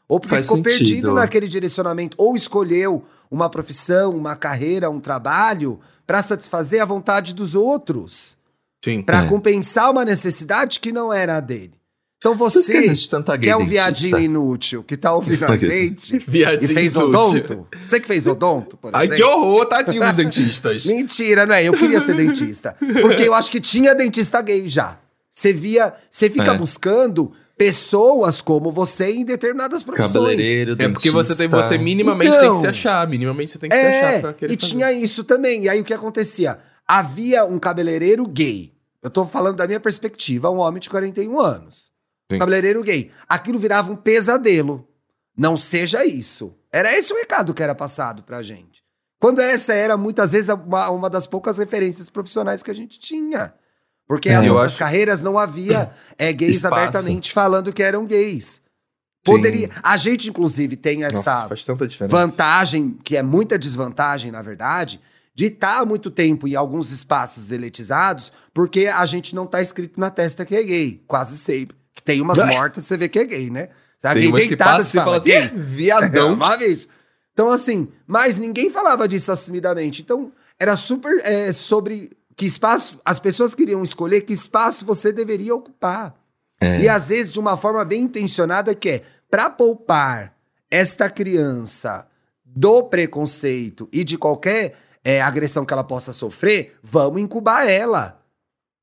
Ou porque Faz ficou sentido. perdido naquele direcionamento, ou escolheu uma profissão, uma carreira, um trabalho para satisfazer a vontade dos outros, Sim. para É. compensar uma necessidade que não era a dele. Então que você, existe tanta que gay é um viadinho inútil que tá ouvindo a gente e Viadinho fez inútil. odonto, você que fez odonto, por Ai, exemplo. que horror, tadinho dos dentistas. Mentira, não é? Eu queria ser dentista. Porque eu acho que tinha dentista gay já. Você via, você fica É. buscando pessoas como você em determinadas profissões. Cabeleireiro, É porque você tem dentista. você minimamente Então. tem que se achar, minimamente você tem que se achar É, pra querer e fazer. tinha isso também. E aí o que acontecia? Havia um cabeleireiro gay. Eu tô falando da minha perspectiva, um homem de 41 anos. Sim. Cabeleireiro gay. Aquilo virava um pesadelo. Não seja isso. Era esse o recado que era passado pra gente. Quando essa era, muitas vezes, uma, uma das poucas referências profissionais que a gente tinha. Porque É, as outras acho- carreiras não havia é, gays Espaço. abertamente falando que eram gays. Sim. Poderia. A gente, inclusive, tem essa Nossa, faz tanta diferença. vantagem, que é muita desvantagem, na verdade, de estar há muito tempo em alguns espaços elitizados, porque a gente não tá escrito na testa que é gay, quase sempre. Que tem umas mortas, você vê que é gay, né? Sabe? Tem deitada, você fala, gay. "Ih, viadão. Uma vez. Então, assim, mas ninguém falava disso assumidamente. Então, era super é, sobre que espaço, as pessoas queriam escolher que espaço você deveria ocupar. É. E às vezes de uma forma bem intencionada que é para poupar esta criança do preconceito e de qualquer é, agressão que ela possa sofrer, vamos incubar ela.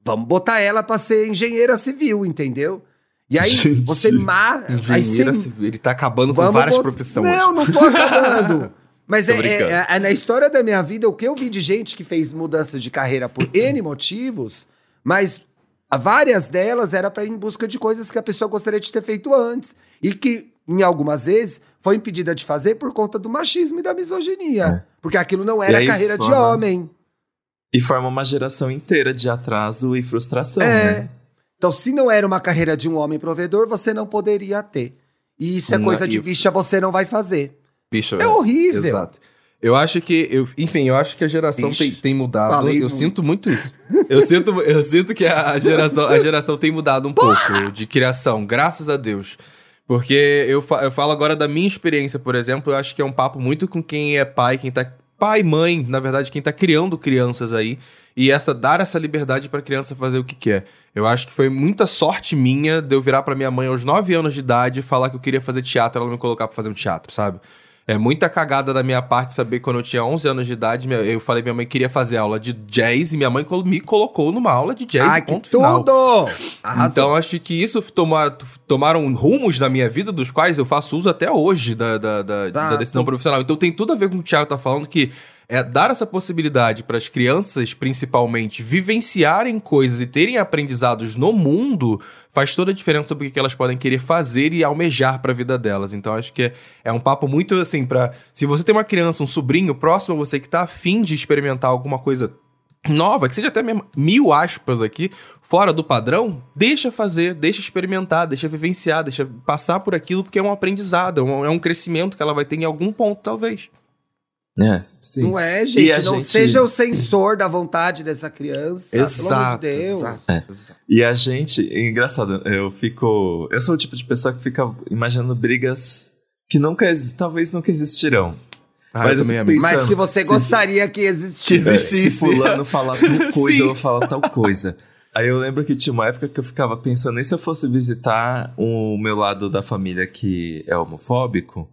Vamos botar ela para ser engenheira civil, entendeu? E aí Gente. você ma... aí você civil, ele tá acabando com várias bot- profissões. Não, não tô acabando. Mas é, é- é- na história da minha vida, o que eu vi de gente que fez mudança de carreira por N motivos, mas várias delas era para ir em busca de coisas que a pessoa gostaria de ter feito antes. E que, em algumas vezes, foi impedida de fazer por conta do machismo e da misoginia. Porque aquilo não era aí carreira de forma- homem. E forma uma geração inteira de atraso e frustração, É. né? Então, se não era uma carreira de um homem provedor, você não poderia ter. E isso é coisa de bicha, você não vai fazer. Bicho, É horrível. Exato. Eu acho que, eu, enfim, eu acho que a geração Ixi, tem, tem mudado. falei Eu muito. sinto muito isso. Eu sinto, eu sinto que a geração, a geração tem mudado um pouco de criação, graças a Deus. Porque eu, eu falo agora da minha experiência, por exemplo, eu acho que é um papo muito com quem é pai, quem tá. Pai, mãe, na verdade, quem tá criando crianças aí. E essa dar essa liberdade pra criança fazer o que quer. Eu acho que foi muita sorte minha de eu virar pra minha mãe aos 9 anos de idade e falar que eu queria fazer teatro, ela me colocar pra fazer um teatro, sabe? É muita cagada da minha parte saber que quando eu tinha 11 anos de idade, minha- eu falei que minha mãe queria fazer aula de jazz e minha mãe me colocou numa aula de jazz. Ai, que ponto final. tudo! Arrasou. Então, acho que isso toma- tomaram rumos na minha vida, dos quais eu faço uso até hoje da, da, da- Tá, da decisão profissional. Então, tem tudo a ver com o que o Thiago tá falando, que é dar essa possibilidade para as crianças, principalmente, vivenciarem coisas e terem aprendizados no mundo, faz toda a diferença sobre o que elas podem querer fazer e almejar para a vida delas. Então, acho que é, é um papo muito assim, para Se você tem uma criança, um sobrinho próximo a você que tá afim de experimentar alguma coisa nova, que seja até mesmo mil aspas aqui, fora do padrão, deixa fazer, deixa experimentar, deixa vivenciar, deixa passar por aquilo, porque é um aprendizado, é um, é um crescimento que ela vai ter em algum ponto, talvez. É, sim. Não é, gente. Não gente- seja o censor da vontade dessa criança. pelo amor de Deus. exato, exato. E a gente, engraçado, eu fico. Eu sou o tipo de pessoa que fica imaginando brigas que nunca talvez nunca existirão. Ah, Mas amigo. Mas Pensando, que você se- gostaria que existisse. Que É, existisse. se fulano falar tal coisa, Sim. eu vou falar tal coisa. Aí eu lembro que tinha uma época que eu ficava pensando, e se eu fosse visitar o meu lado da família que é homofóbico,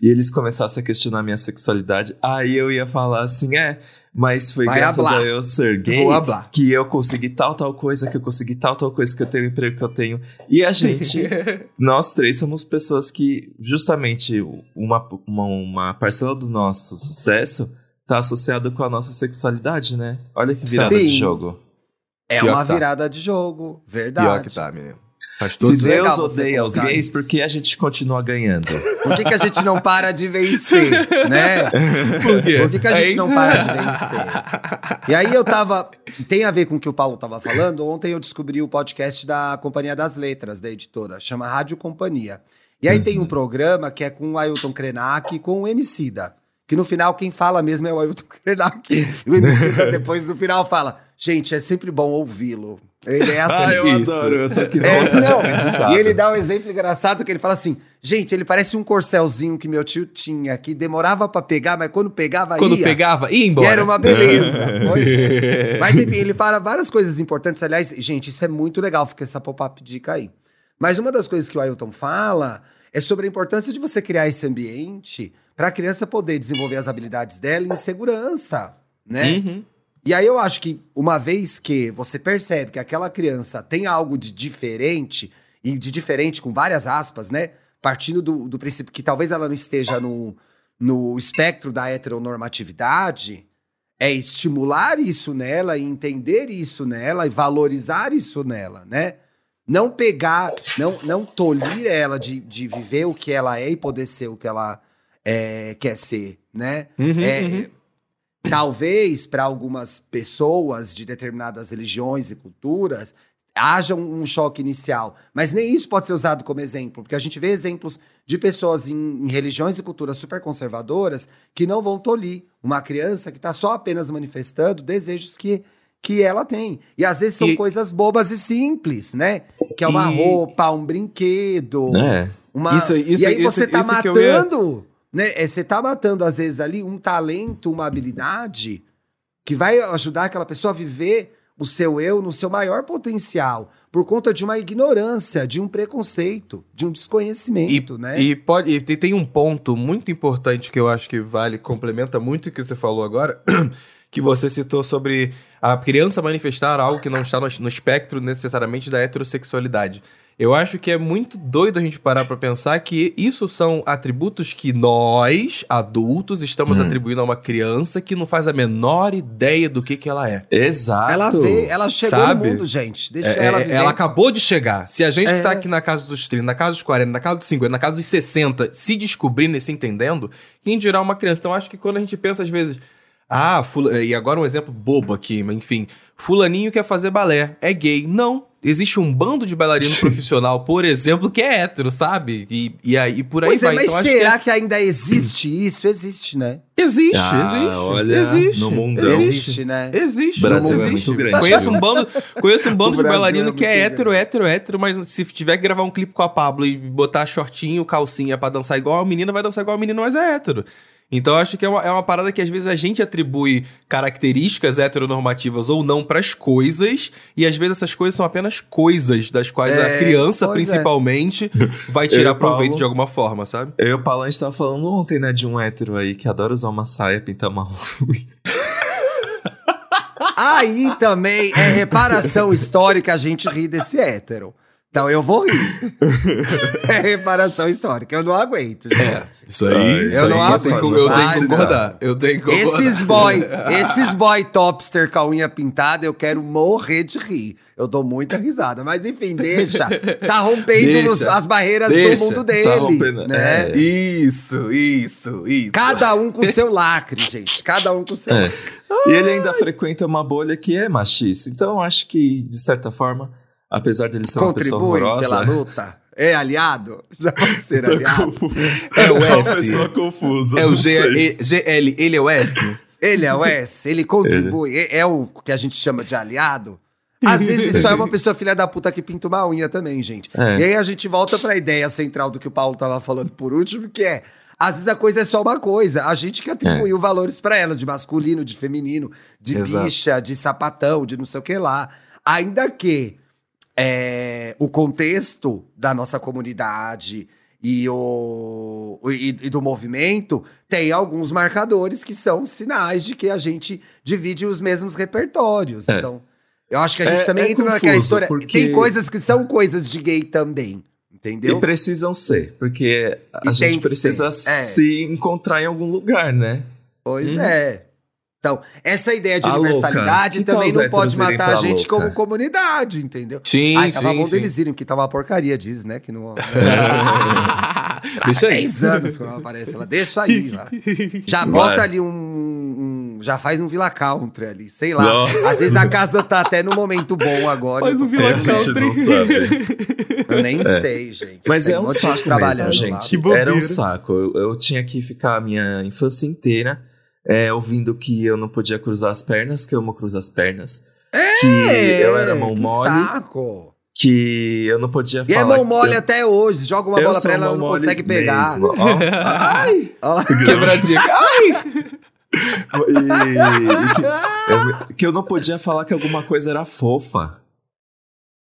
e eles começassem a questionar minha sexualidade, aí eu ia falar assim, é, mas foi Vai graças hablar. a eu ser gay que eu consegui tal, tal coisa, que eu consegui tal, tal coisa, que eu tenho o emprego que eu tenho. E a gente, nós três somos pessoas que, justamente, uma, uma, uma parcela do nosso sucesso tá associado com a nossa sexualidade, né? Olha que virada Sim. de jogo. É Pior uma tá. virada de jogo. Verdade. Pior que tá, menino. Faz todo Se Deus odeia os gays, isso. por que a gente continua ganhando? Por que, que a gente não para de vencer, né? Por quê? Por que, que a gente não para de vencer? E aí eu tava. Tem a ver com o que o Paulo tava falando. Ontem eu descobri o podcast da Companhia das Letras, da editora, chama Rádio Companhia. E aí tem um programa que é com o Ailton Krenak e com o Emicida, Que no final quem fala mesmo é o Ailton Krenak. E o MC depois no final fala: gente, é sempre bom ouvi-lo. Ele é assim. Ah, eu Isso. adoro. Eu tô aqui É, não. E ele dá um exemplo engraçado que ele fala assim: gente, ele parece um corcelzinho que meu tio tinha, que demorava pra pegar, mas quando pegava Quando ia. pegava, ia E embora. era uma beleza. Pois é. Mas enfim, ele fala várias coisas importantes. Aliás, gente, isso é muito legal, fica essa pop-up dica aí. Mas uma das coisas que o Ailton fala é sobre a importância de você criar esse ambiente para a criança poder desenvolver as habilidades dela em segurança, né? Uhum. E aí eu acho que uma vez que você percebe que aquela criança tem algo de diferente, e de diferente com várias aspas, né? Partindo do, do princípio que talvez ela não esteja no, no espectro da heteronormatividade, é estimular isso nela entender isso nela e valorizar isso nela, né? Não pegar, não, não tolir ela de, de viver o que ela é e poder ser o que ela é, quer ser, né? Uhum, É, uhum. Talvez para algumas pessoas de determinadas religiões e culturas haja um, um choque inicial, mas nem isso pode ser usado como exemplo, porque a gente vê exemplos de pessoas em, em religiões e culturas super conservadoras que não vão tolir uma criança que está só apenas manifestando desejos que, que ela tem. E às vezes são E- coisas bobas e simples, né? Que é uma E- roupa, um brinquedo, É. uma... Isso- isso- e aí isso- você tá eu ia- matando, né? É, Você tá matando, às vezes, ali um talento, uma habilidade que vai ajudar aquela pessoa a viver o seu eu no seu maior potencial, por conta de uma ignorância, de um preconceito, de um desconhecimento, né? E pode e tem um ponto muito importante que eu acho que vale, complementa muito o que você falou agora, que você citou sobre a criança manifestar algo que não está no, no espectro necessariamente da heterossexualidade. Eu acho que é muito doido a gente parar pra pensar que isso são atributos que nós, adultos, estamos Hum. atribuindo a uma criança que não faz a menor ideia do que, que ela é. Exato. Ela vê, ela chegou Sabe? no mundo, gente. Deixa É, ela é, viver. ela acabou de chegar. Se a gente É. tá aqui na casa dos 30, na casa dos 40, na casa dos 50, na casa dos 60, se descobrindo e se entendendo, quem dirá uma criança? Então acho que quando a gente pensa às vezes, ah, fula... e agora um exemplo bobo aqui, mas enfim, fulaninho quer fazer balé, é gay. Não. Existe um bando de bailarino Gente. profissional, por exemplo, que é hétero, sabe? E, e aí por aí Pois vai. é, mas então, acho será que, que ainda existe isso? Existe, né? é- existe, Ah, existe. olha, existe. no mundão. Existe, né? Existe. O Brasil é existe. muito grande. Conheço um bando, conheço um bando de bailarino é que é hétero, grande. hétero, hétero, mas se tiver que gravar um clipe com a Pablo e botar shortinho, calcinha pra dançar igual a menina, vai dançar igual a menina, mas é hétero. Então eu acho que é uma, é uma parada que às vezes a gente atribui características heteronormativas ou não pras coisas, e às vezes essas coisas são apenas coisas das quais É, a criança, é. principalmente, vai Eu tirar e o Paulo- proveito de alguma forma, sabe? Eu e o Paulo, a gente tava falando ontem, né, de um hétero aí que adora usar uma saia, pintar uma unha. Aí também é reparação histórica a gente rir desse hétero. Então eu vou rir. é reparação histórica, eu não aguento. gente. Isso aí- isso Eu não eu aí tenho, que- não eu tenho que não. concordar. Eu tenho que concordar. Esses boy, esses boy topster com a unha pintada, eu quero morrer de rir. Eu dou muita risada. Mas enfim, deixa. Tá rompendo Deixa. as barreiras Deixa. do mundo Tá dele. rompendo, né? é. Isso, isso, isso. Cada um com seu lacre, gente. Cada um com seu É. lacre. E ele ainda frequenta uma bolha que é machista. Então eu acho que, de certa forma, apesar dele ser uma pessoa Contribui horrorosa... pela luta. É aliado? Já pode ser aliado. confuso. É o uma S. pessoa confusa. É o G. E- GL, ele é o S? Ele é o S, ele contribui. É, é o que a gente chama de aliado. Às vezes só é uma pessoa filha da puta que pinta uma unha também, gente. É. E aí a gente volta pra ideia central do que o Paulo tava falando por último, que é. Às vezes a coisa é só uma coisa. A gente que atribuiu valores pra ela, de masculino, de feminino, de Exato. bicha, de sapatão, de não sei o que lá. Ainda que é, o contexto da nossa comunidade e, o, e, e do movimento tem alguns marcadores que são sinais de que a gente divide os mesmos repertórios. É. Então, eu acho que a gente É- também é entra naquela confuso, história. porque- Tem coisas que são coisas de gay também. Entendeu? E precisam ser, porque a E gente precisa é. se encontrar em algum lugar, né? Pois Hum. é. Então, essa ideia de A universalidade louca. Também não pode matar a gente louca? como comunidade, entendeu? Sim, Ai, tava sim, bom sim. deles irem, porque tá uma porcaria, diz, né? Que não. Deixa aí. 10 anos quando ela aparece. Ela deixa aí, vai. Já Vai. bota ali um, um- já faz um Villa Country ali, sei lá. Nossa. Às vezes a casa tá até no momento bom agora. Faz um tô- Villa a gente não Country. sabe. Eu nem sei, gente. Mas Tem é um gente saco mesmo, lá. gente. Era um saco. Eu, eu tinha que ficar a minha infância inteira é, ouvindo que eu não podia cruzar as pernas, que eu amo cruzar as pernas. que eu era mão É, que mole, saco. que eu não podia E é falar. mão mole eu- até hoje. Joga uma eu bola pra ela, ela não consegue pegar. mesmo. Ó, ai! Olha lá. Quebradinha. Ai! E- e que, eu, que eu não podia falar que alguma coisa era fofa.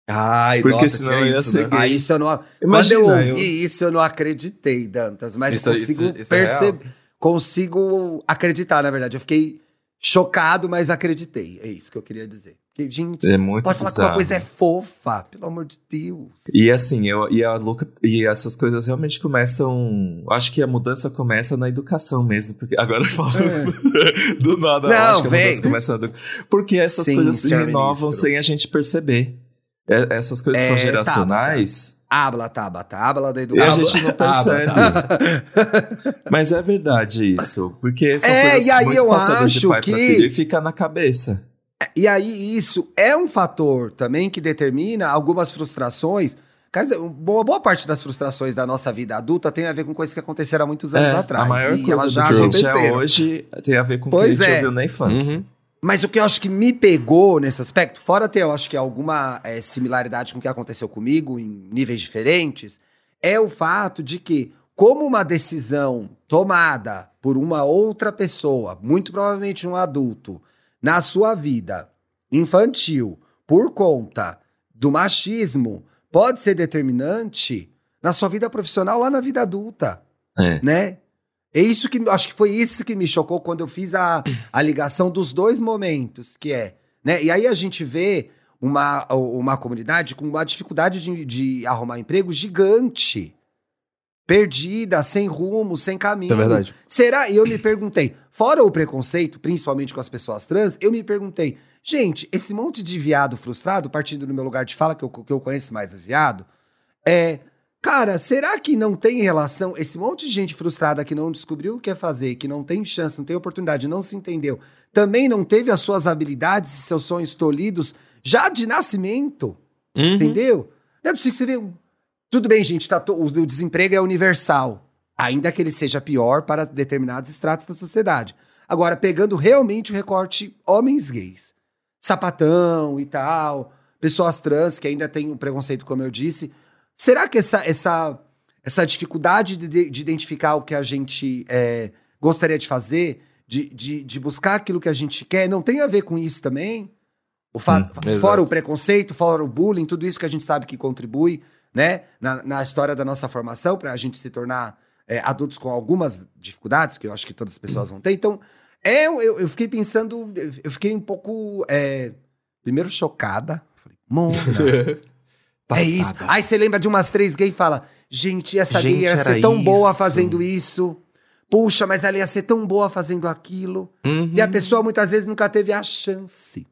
Ai, Porque nossa, senão eu ia isso, ser né? gay. Ah, isso eu não. Imagina, Quando eu ouvi eu- isso, eu não acreditei, Dantas. Mas Isso- eu consigo isso- isso é perceber. Consigo acreditar, na verdade. Eu fiquei chocado, mas acreditei. É isso que eu queria dizer. Porque, gente, É muito pode falar que uma bizarro. coisa é fofa, pelo amor de Deus. E assim, eu, e a Luca, e essas coisas realmente começam. Acho que a mudança começa na educação mesmo, porque agora falando do nada, É. Não, acho que a vem. mudança começa na educação. Porque essas Sim, coisas se renovam ministro. sem a gente perceber. É- essas coisas são É, geracionais Habla, Tabata, habla da e a educação. gente não percebe. Mas é verdade isso, porque são É, coisas e aí muito eu passadas de acho pai que- filho e fica na cabeça. E aí, isso é um fator também que determina algumas frustrações. Quer dizer, boa, boa parte das frustrações da nossa vida adulta tem a ver com coisas que aconteceram há muitos anos É, atrás. a maior e coisa já que a gente é hoje tem a ver com o que a gente é. ouviu na infância. Uhum. Mas o que eu acho que me pegou nesse aspecto, fora ter, eu acho que alguma eh, similaridade com o que aconteceu comigo em níveis diferentes, é o fato de que, como uma decisão tomada por uma outra pessoa, muito provavelmente um adulto, na sua vida infantil, por conta do machismo, pode ser determinante na sua vida profissional lá na vida adulta É. né? É isso que acho que foi isso que me chocou quando eu fiz a, a ligação dos dois momentos, que é, né? E aí a gente vê uma, uma comunidade com uma dificuldade de, de arrumar emprego gigante. Perdida, sem rumo, sem caminho. É verdade. Será? E eu me perguntei, fora o preconceito, principalmente com as pessoas trans, eu me perguntei, gente, esse monte de viado frustrado, partindo do meu lugar de fala, que eu, que eu conheço mais viado, é. Cara, será que não tem relação? Esse monte de gente frustrada que não descobriu o que é fazer, que não tem chance, não tem oportunidade, não se entendeu, também não teve as suas habilidades e seus sonhos tolhidos já de nascimento? Uhum. Entendeu? Não é possível que você vê. um- Tudo bem, gente, tá to- o o desemprego é universal. Ainda que ele seja pior para determinados estratos da sociedade. Agora, pegando realmente o recorte homens gays, sapatão e tal, pessoas trans que ainda têm um preconceito, como eu disse. Será que essa, essa, essa dificuldade de, de identificar o que a gente é, gostaria de fazer, de, de, de buscar aquilo que a gente quer, não tem a ver com isso também? O fato, Hum, fora exato. o preconceito, fora o bullying, tudo isso que a gente sabe que contribui, né, na, na história da nossa formação, para a gente se tornar é, adultos com algumas dificuldades, que eu acho que todas as pessoas vão ter. Então, é, eu, eu fiquei pensando, eu fiquei um pouco, é, primeiro chocada. Falei, Mona, é isso. Passada. Aí você lembra de umas três gays e fala, gente, essa Gente, gay ia ser tão boa isso. fazendo isso. Puxa, mas ela ia ser tão boa fazendo aquilo. Uhum. E a pessoa muitas vezes nunca teve a chance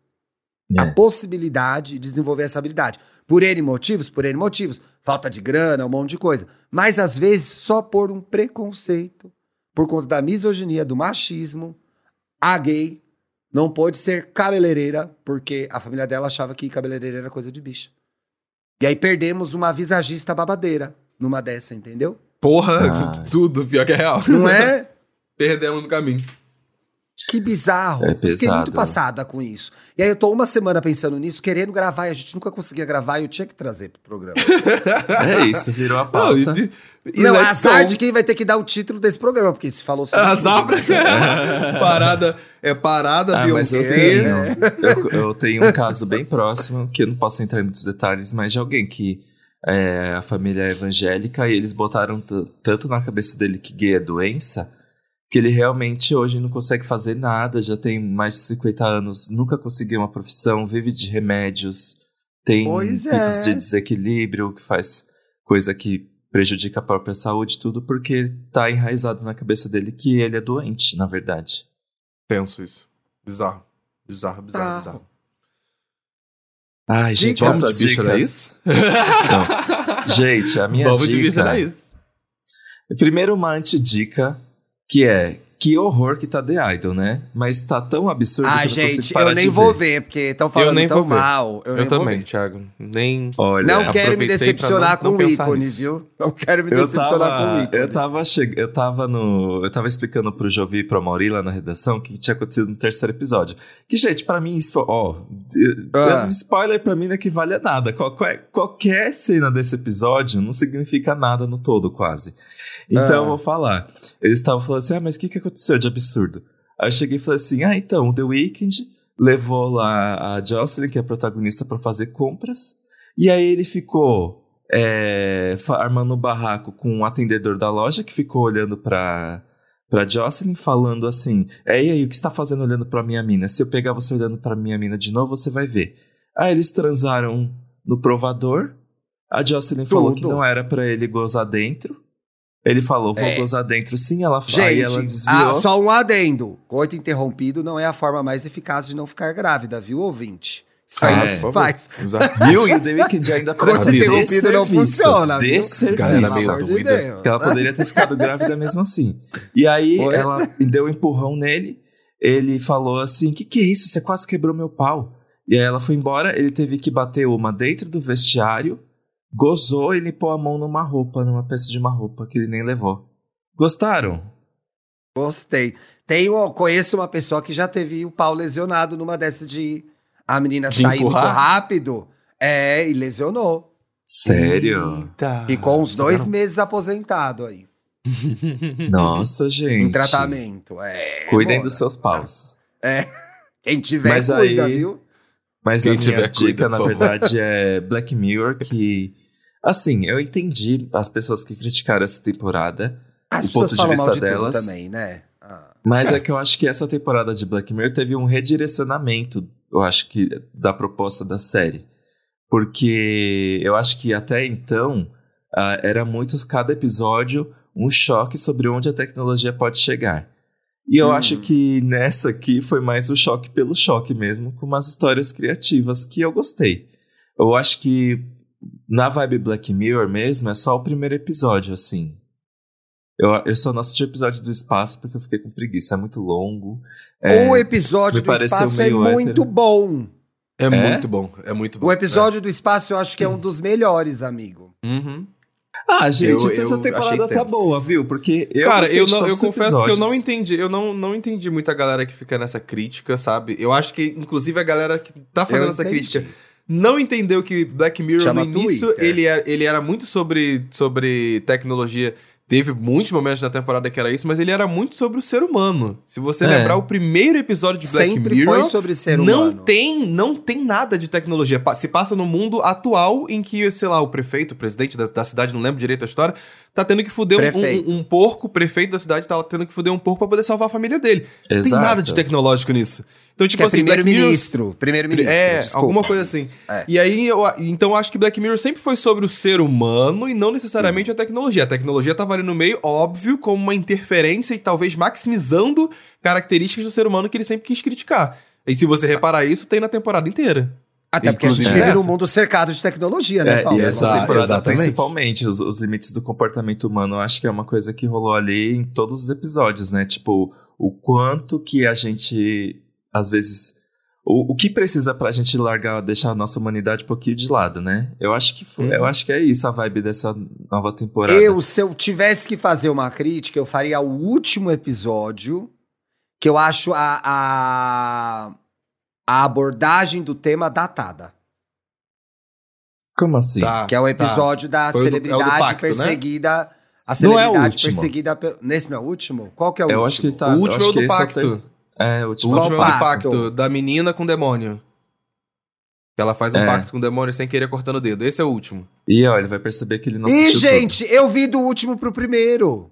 É. a possibilidade de desenvolver essa habilidade. Por N motivos, por N motivos. Falta de grana, um monte de coisa. Mas às vezes só por um preconceito, por conta da misoginia, do machismo, a gay não pôde ser cabeleireira, porque a família dela achava que cabeleireira era coisa de bicho. E aí perdemos uma visagista babadeira numa dessa, entendeu? Porra, Ah. tudo pior que é real. Não é? Perdemos no caminho. Que bizarro. É Fiquei pesado. muito passada com isso. E aí eu tô uma semana pensando nisso, querendo gravar, e a gente nunca conseguia gravar e eu tinha que trazer pro programa. É isso, virou a Não, pauta. e, e Não, azar go. de quem vai ter que dar o título desse programa, porque se falou sobre Azar né? parada, é parada, Ah, mas eu Beyoncé. tenho, eu, eu tenho um caso bem próximo, que eu não posso entrar em muitos detalhes, mas de alguém que é, a família é evangélica e eles botaram tanto na cabeça dele que gay é doença, que ele realmente hoje não consegue fazer nada, já tem mais de 50 anos, nunca conseguiu uma profissão, vive de remédios, tem Pois picos é. de desequilíbrio, que faz coisa que prejudica a própria saúde, tudo porque tá enraizado na cabeça dele que ele é doente, na verdade. Penso isso. Bizarro. Bizarro, bizarro, Tá. bizarro. Ai, gente, vamos Vamos pra bicha, era. Não. Gente, a minha Vamos de dica. bicho era isso. Primeiro, uma antidica, que é que horror que tá The Idol, né? Mas tá tão absurdo Ah, que eu não gente, parar eu nem vou ver. ver, porque estão falando nem tão mal. Eu, Eu, nem vou também, ver. Thiago. Nem. Olha, Não quero me decepcionar não- com não o ícone, nisso. viu? Não quero me decepcionar com o tava, ícone. eu tava che... eu tava no, eu tava explicando pro Jovi e pro Mauri lá na redação o que tinha acontecido no terceiro episódio. Que gente, pra mim isso, ó, Ah. spoiler pra mim não equivale a nada. Qualquer, qualquer cena desse episódio não significa nada no todo, quase. Então Ah. eu vou falar. Eles estavam falando assim: "Ah, mas o que que aconteceu de absurdo?" Aí eu cheguei e falei assim: "Ah, então, o The Weeknd levou lá a Jocelyn, que é a protagonista, pra fazer compras. E aí ele ficou é, armando um barraco com o atendedor da loja que ficou olhando pra, pra Jocelyn, falando assim: É, e aí, o que você tá fazendo olhando pra minha mina? Se eu pegar você olhando pra minha mina de novo, você vai ver. Aí eles transaram no provador. A Jocelyn falou que Tudo. não era pra ele gozar dentro. Ele falou: Vou É. gozar dentro sim. Ela, aí ela Gente, desviou. ah, só um adendo. Coito interrompido não é a forma mais eficaz de não ficar grávida, viu, ouvinte? Isso aí Ah, não é. faz. Viu? E o The Weeknd ainda Coito presta interrompido não funciona, De viu? serviço. Galera Pelo meio doida. Ela poderia ter ficado grávida mesmo assim. E aí Oi? ela deu um empurrão nele. Ele falou assim: que que é isso? Você quase quebrou meu pau. E aí ela foi embora. Ele teve que bater uma dentro do vestiário, gozou e limpou a mão numa roupa, numa peça de uma roupa que ele nem levou. Gostaram? Gostei. Tenho, conheço uma pessoa que já teve o pau lesionado numa dessas de a menina De sair muito rápido. É, e lesionou. Sério? Eita. Ficou uns dois meses aposentado aí. Nossa, gente. Em tratamento. É. Cuidem bora. dos seus paus. Quem tiver, Mas cuida, aí- viu? Mas Quem a minha tiver, dica, cuida, na verdade, é Black Mirror, que. Assim, eu entendi as pessoas que criticaram essa temporada. As o ponto pessoas de vista mal de delas. tudo também, né? Ah. Mas é. que eu acho que essa temporada de Black Mirror teve um redirecionamento, eu acho que, da proposta da série. Porque eu acho que até então ah, era muito cada episódio um choque sobre onde a tecnologia pode chegar. E eu Hum. acho que nessa aqui foi mais o choque pelo choque mesmo, com umas histórias criativas que eu gostei. Eu acho que na vibe Black Mirror mesmo é só o primeiro episódio, assim. Eu, eu só não assisti o episódio do espaço porque eu fiquei com preguiça, é muito longo. É, o episódio do espaço é muito hétero. bom. É, É? muito bom. É muito bom. O episódio do espaço eu acho que é um dos melhores, amigo. É. Uhum. Ah, gente, Eu- então essa eu temporada tá boa, viu? Porque eu Cara, eu, não, eu confesso que eu não episódios. entendi. Eu não, não entendi muita galera que fica nessa crítica, sabe? Eu acho que, inclusive, a galera que tá fazendo Eu essa entendi. crítica não entendeu que Black Mirror, Chama no início, Twitter. ele era, ele era muito sobre, sobre tecnologia. Teve muitos momentos na temporada que era isso, mas ele era muito sobre o ser humano. Se você É. lembrar o primeiro episódio de Black Sempre Mirror, foi sobre ser não humano. tem, não tem nada de tecnologia. Se passa no mundo atual em que, sei lá, o prefeito, o presidente da, da cidade, não lembro direito a história, tá tendo que fuder um- um, um porco, o prefeito da cidade tá tendo que fuder um porco pra poder salvar a família dele. Não tem Exato. nada de tecnológico nisso. Então, tipo que é assim, Black Mirror- primeiro-ministro. Primeiro-ministro. é, desculpa. alguma coisa assim. É. E aí, eu, então eu acho que Black Mirror sempre foi sobre o ser humano e não necessariamente a tecnologia. A tecnologia tava ali no meio, óbvio, como uma interferência e talvez maximizando características do ser humano que ele sempre quis criticar. E se você reparar isso, tem na temporada inteira. Até porque a gente Inclusive vive num mundo cercado de tecnologia, né, É, Paulo? e essa temporada, principalmente, os, os limites do comportamento humano, eu acho que é uma coisa que rolou ali em todos os episódios, né? Tipo, o quanto que a gente, às vezes. O, o que precisa pra gente largar, deixar a nossa humanidade um pouquinho de lado, né? Eu acho que foi, Uhum. eu acho que é isso a vibe dessa nova temporada. Eu, se eu tivesse que fazer uma crítica, eu faria o último episódio, que eu acho a, a, a abordagem do tema datada. Como assim? Tá, Que é o tá. episódio da Foi o do- é celebridade pacto, né? perseguida. A Não é o celebridade último. perseguida. pelo- Nesse não é o último? Qual que é o eu último? acho que tá. O eu último acho é o que do esse pacto. É, o O último. último é o pacto? pacto, da menina com o demônio. Que ela faz um É. pacto com o demônio sem querer cortando o dedo. Esse é o último. E ó, ele vai perceber que ele não Ih, gente, eu vi do último pro primeiro.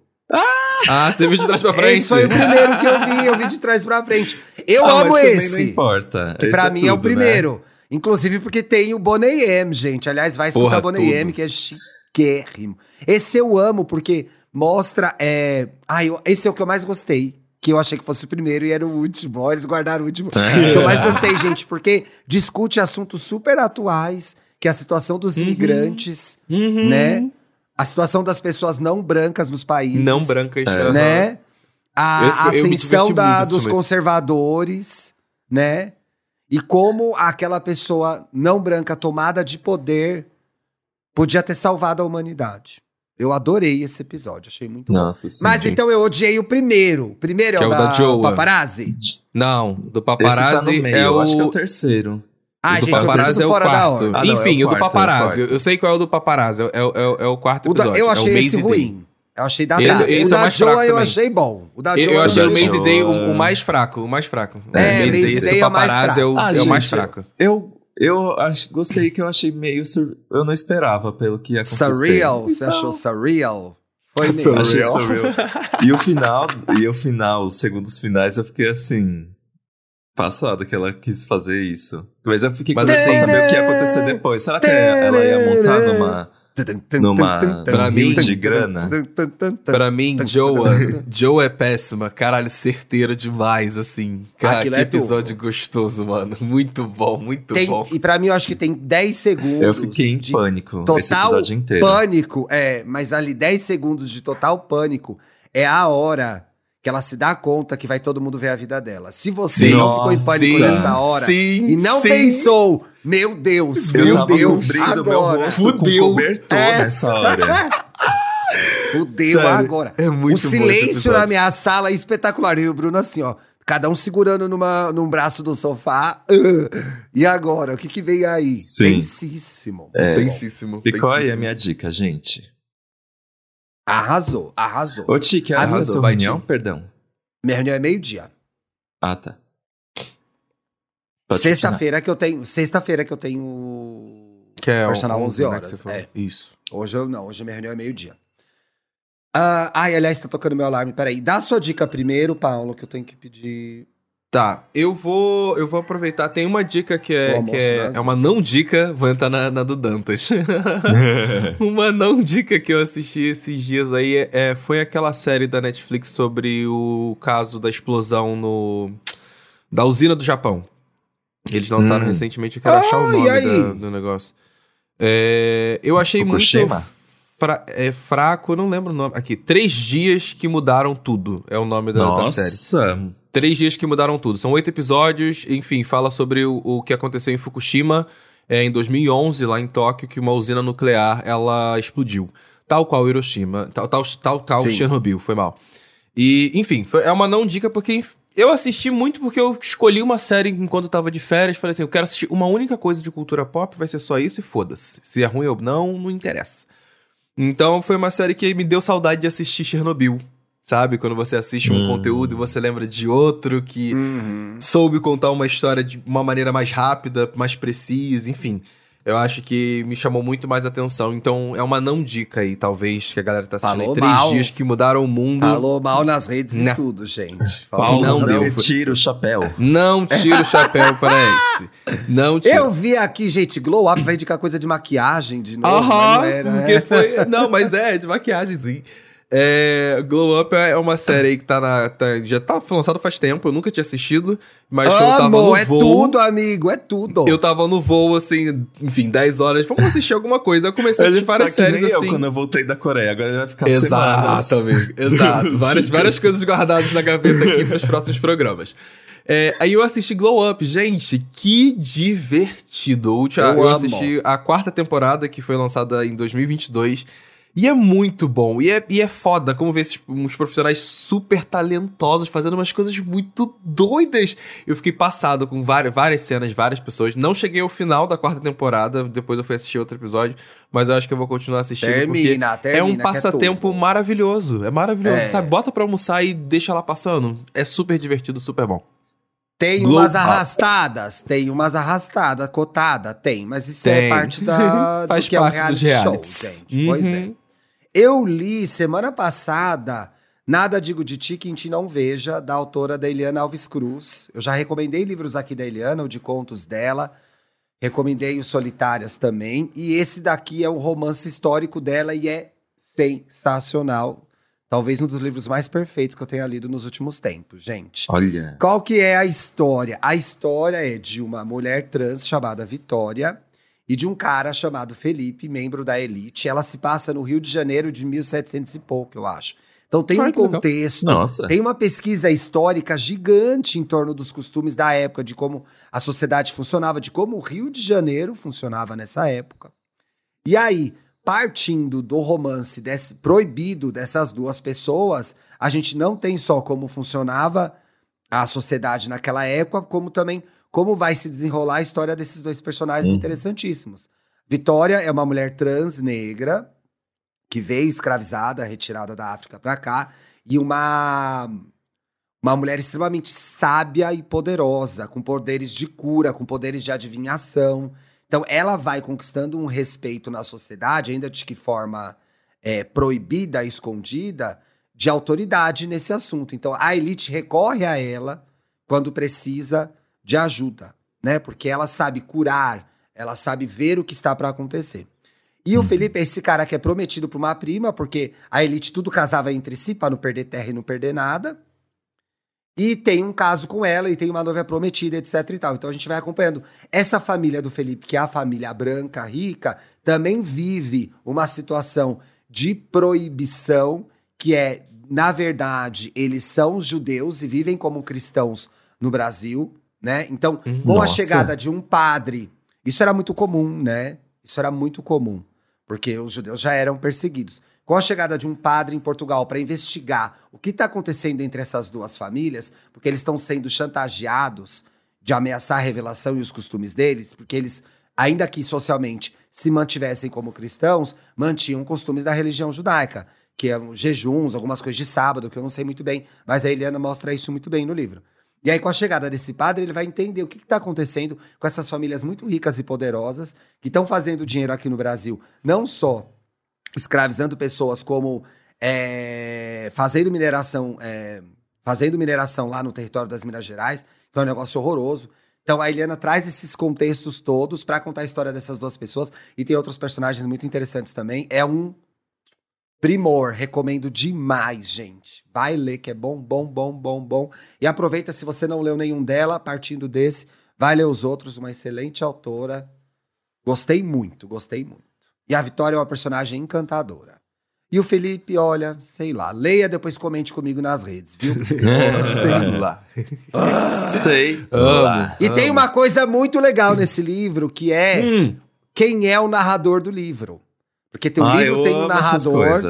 Ah, você viu de trás pra frente? Esse foi o primeiro que eu vi, eu vi de trás pra frente. Eu tudo. Ah, amo mas esse. Não importa. Que Esse pra mim é o tudo, né? primeiro. Inclusive porque tem o Boney M, gente. Aliás, vai escutar Porra, Boney tudo. M, que é chiquérrimo. Esse eu amo porque mostra. É... Ai, esse é o que eu mais gostei. Que eu achei que fosse o primeiro e era o último. Ó, eles guardaram o último. É. que eu mais gostei, gente, porque discute assuntos super atuais, que é a situação dos imigrantes, Uhum. né? A situação das pessoas não brancas nos países. Não brancas. É. Né? a Eu- eu ascensão da- dos conservadores, né? E como aquela pessoa não branca tomada de poder podia ter salvado a humanidade. Eu adorei esse episódio, achei muito bom. Nossa, sim. Mas sim. então eu odiei o primeiro. O primeiro é, Que o é o da, da Joa. Paparazzi? Não, do tá paparazzi meio, é eu o... acho que é o terceiro. Ah, o gente, eu paparazzi isso é o fora da quarto. hora. Ah, não, é o Enfim, o do quarto, é o paparazzi. quarto. eu, eu sei qual é o do paparazzi. É, o- é o- é o quarto O da- episódio. eu é o achei Maze esse Day. ruim. Eu achei da Ele- esse O é o da Joa eu também. achei bom. O da Eu, Joa eu achei o da Maze. Day o, o mais fraco. O mais fraco. É, o Maze Day do é o mais paparazzi é o, fraco. é o Ah, mais fraco. Eu, eu ach- gostei que eu achei meio. sur- Eu não esperava pelo que ia acontecer. Surreal. Você Então, achou surreal? Foi mesmo. Achei Surreal. surreal. e o final, e o final, os segundos finais, eu fiquei assim. Passado que ela quis fazer isso. Mas eu fiquei Mas curioso pra assim- saber o que ia acontecer depois. Será que ela ia montar numa. Numa Pra mim- de grana? Pra mim, Joa, Joa é péssima. Caralho, certeira demais, assim. Cara, Aquilo que é tudo. episódio gostoso, mano. Muito bom, muito Tem, bom. e pra mim, eu acho que tem 10 segundos. Eu fiquei em de pânico esse total episódio inteiro. pânico. É, mas ali 10 segundos de total pânico é a hora que ela se dá conta que vai todo mundo ver a vida dela. Se você Sim. não ficou em pânico Sim, nessa hora sim, e não sim. pensou, meu Deus, Eu meu Deus, agora. Fudeu. É. nessa hora. Fudeu Sério, agora. é muito o silêncio na minha sala é espetacular. E o Bruno assim, ó. Cada um segurando numa, num braço do sofá. Ah, e agora? O que que vem aí? Sim. Tensíssimo. É. Tensíssimo. Ficou aí a tensíssimo. minha dica, gente. Arrasou, arrasou. Ô, a Arrasou, sua vai, reunião? Perdão. Minha reunião é meio-dia. Ah, tá. Sexta-feira que eu tenho. Sexta-feira que eu tenho. Que é Personal 11 né, horas, falou. é. Isso. Hoje eu não, hoje minha reunião é meio-dia. Ah, ai, aliás, tá tocando meu alarme. Peraí. Dá sua dica primeiro, Paulo, que eu tenho que pedir. Tá, eu vou, eu vou aproveitar. Tem uma dica que é, que é, é uma não dica, vou entrar na, na do Dantas. uma não dica que eu assisti esses dias aí é, é- foi aquela série da Netflix sobre o caso da explosão no da usina do Japão. Eles lançaram Hum. recentemente, eu quero achar o Ah, nome da- do negócio. É, eu achei Fukushima? muito fra- é, fraco, eu não lembro o nome. Aqui, Três Dias que Mudaram Tudo é o nome da, da série. Nossa. Três dias que mudaram tudo. São oito episódios, enfim, fala sobre o, o que aconteceu em Fukushima é, em 2011, lá em Tóquio, que uma usina nuclear ela explodiu. Tal qual Hiroshima, tal tal, tal, tal Sim. Chernobyl, foi mal. E, enfim, foi- é uma não dica porque eu assisti muito porque eu escolhi uma série enquanto eu tava de férias. Falei assim, eu quero assistir uma única coisa de cultura pop, vai ser só isso e foda-se. Se é ruim ou não, não interessa. Então foi uma série que me deu saudade de assistir Chernobyl. Sabe? Quando você assiste um Hum. conteúdo e você lembra de outro que soube contar uma história de uma maneira mais rápida, mais precisa, enfim. Eu acho que me chamou muito mais atenção. Então é uma não dica aí, talvez, que a galera tá assistindo. Falou aí. Três mal. dias que mudaram o mundo. Falou mal nas redes e Não. tudo, gente. Paulo, Falou não não, deu. tira o chapéu. Não tira o chapéu para esse. Não tira. Eu vi aqui, gente, Glow Up vai indicar coisa de maquiagem de novo. Aham, não era, porque é. foi. Não, mas é, de maquiagem, sim. É, Glow Up é uma série aí que tá na. tá- já tá lançado faz tempo, eu nunca tinha assistido, mas quando eu tava no é voo. tudo, amigo, é tudo. Eu tava no voo, assim, enfim, 10 horas. Vamos assistir alguma coisa. Eu comecei a assistir vai várias que séries nem eu assim. quando eu voltei da Coreia. Agora ele vai ficar semanas. Exato, amigo. Exato. várias, várias coisas guardadas na gaveta aqui para os próximos programas. É, aí eu assisti Glow Up. Gente, que divertido. Eu Eu, assisti a quarta temporada, que foi lançada em 2022. E é muito bom. E é, e é foda como ver esses, uns profissionais super talentosos fazendo umas coisas muito doidas. Eu fiquei passado com várias, várias cenas, várias pessoas. Não cheguei ao final da quarta temporada. Depois eu fui assistir outro episódio. Mas eu acho que eu vou continuar assistindo. porque Termina, termina. é um que passatempo tudo. maravilhoso. É maravilhoso, É. sabe? Bota pra almoçar e deixa lá passando. É super divertido, super bom. Tem umas arrastadas, tem umas arrastadas, cotada, tem. Mas isso Tem. é parte da, do Faz que é um parte reality show, gente. Pois é. Eu li semana passada Nada Digo de Ti que em Ti Não Veja, da autora da Eliana Alves Cruz. Eu já recomendei livros aqui da Eliana, o de contos dela. Recomendei os Solitárias também. E esse daqui é um romance histórico dela e é sensacional. Talvez um dos livros mais perfeitos que eu tenha lido nos últimos tempos, gente. Olha. Qual que é a história? A história é de uma mulher trans chamada Vitória e de um cara chamado Felipe, membro da elite. Ela se passa no Rio de Janeiro de 1700 e pouco, eu acho. Então tem Ai, um contexto, Nossa. tem uma pesquisa histórica gigante em torno dos costumes da época, de como a sociedade funcionava, de como o Rio de Janeiro funcionava nessa época. E aí, partindo do romance desse, proibido dessas duas pessoas, a gente não tem só como funcionava a sociedade naquela época, como também como vai se desenrolar a história desses dois personagens Uhum. interessantíssimos. Vitória é uma mulher trans negra que veio escravizada, retirada da África para cá, e uma uma mulher extremamente sábia e poderosa, com poderes de cura, com poderes de adivinhação. Então, ela vai conquistando um respeito na sociedade, ainda de que forma é, proibida, escondida, de autoridade nesse assunto. Então, a elite recorre a ela quando precisa de ajuda, né? Porque ela sabe curar, ela sabe ver o que está para acontecer. E o Felipe é esse cara que é prometido para uma prima, porque a elite tudo casava entre si para não perder terra e não perder nada. E tem um caso com ela e tem uma noiva prometida, etc e tal. Então a gente vai acompanhando. Essa família do Felipe, que é a família branca, rica, também vive uma situação de proibição, que é, na verdade, eles são judeus e vivem como cristãos no Brasil, né? Então, com a Nossa. chegada de um padre, isso era muito comum, né? Isso era muito comum, porque os judeus já eram perseguidos. Com a chegada de um padre em Portugal para investigar o que está acontecendo entre essas duas famílias, porque eles estão sendo chantageados de ameaçar a revelação e os costumes deles, porque eles, ainda que socialmente se mantivessem como cristãos, mantinham costumes da religião judaica, que é jejuns, algumas coisas de sábado, que eu não sei muito bem, mas a Eliana mostra isso muito bem no livro. E aí, com a chegada desse padre, ele vai entender o que está acontecendo com essas famílias muito ricas e poderosas que estão fazendo dinheiro aqui no Brasil, não só escravizando pessoas, como é, fazendo mineração, é, fazendo mineração lá no território das Minas Gerais, que é um negócio horroroso. Então a Eliana traz esses contextos todos para contar a história dessas duas pessoas e tem outros personagens muito interessantes também. É um primor, recomendo demais, gente. Vai ler que é bom, bom, bom, bom, bom. E aproveita se você não leu nenhum dela, partindo desse, vai ler os outros, uma excelente autora. Gostei muito, gostei muito. E a Vitória é uma personagem encantadora. E o Felipe, olha, sei lá, leia depois comente comigo nas redes, viu? Sei lá. Sei. Amo. lá. E tem uma coisa muito legal nesse livro, que é Hum. quem é o narrador do livro. Porque tem um Ah, livro, eu tem um narrador,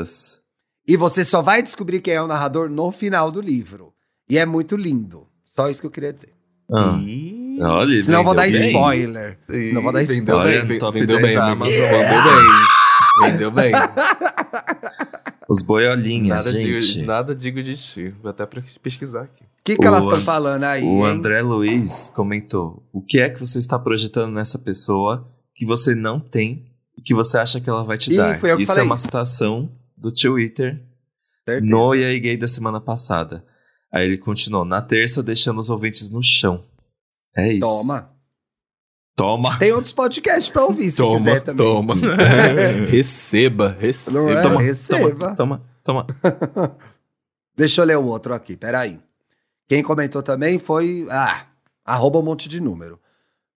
e você só vai descobrir quem é o narrador no final do livro. E é muito lindo. Só isso que eu queria dizer. Ah. Ih, Olha, Senão eu vou dar vendeu bem. spoiler. Senão eu vou dar vendeu spoiler. Olha, vendeu 10 bem. Amazon. Vendeu bem. Vendeu bem. Os boiolinhas, Nada gente. digo, nada digo de ti. Vou até pesquisar aqui. O que, que O elas estão An- falando aí? O hein? André Luiz comentou: O que é que você está projetando nessa pessoa que você não tem e que você acha que ela vai te Ih, dar? foi eu que Isso é falei uma isso. citação do Twitter Certeza. no E aí Gay da semana passada. Aí ele continuou: Na terça, deixando os ouvintes no chão. É isso. Toma. Toma. Tem outros podcasts pra ouvir, se Toma, quiser também. toma. receba, receba. Não é? Toma, Receba. toma, toma, toma. Deixa eu ler o outro aqui, peraí. Quem comentou também foi. Ah, arroba um monte de número.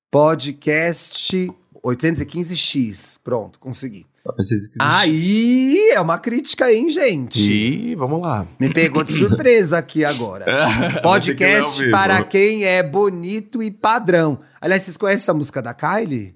Podcast 815X. Pronto, consegui. Que. Aí é uma crítica, hein, gente? E vamos lá. Me pegou de surpresa aqui agora. Podcast que para quem é bonito e padrão. Aliás, vocês conhecem essa música da Kylie?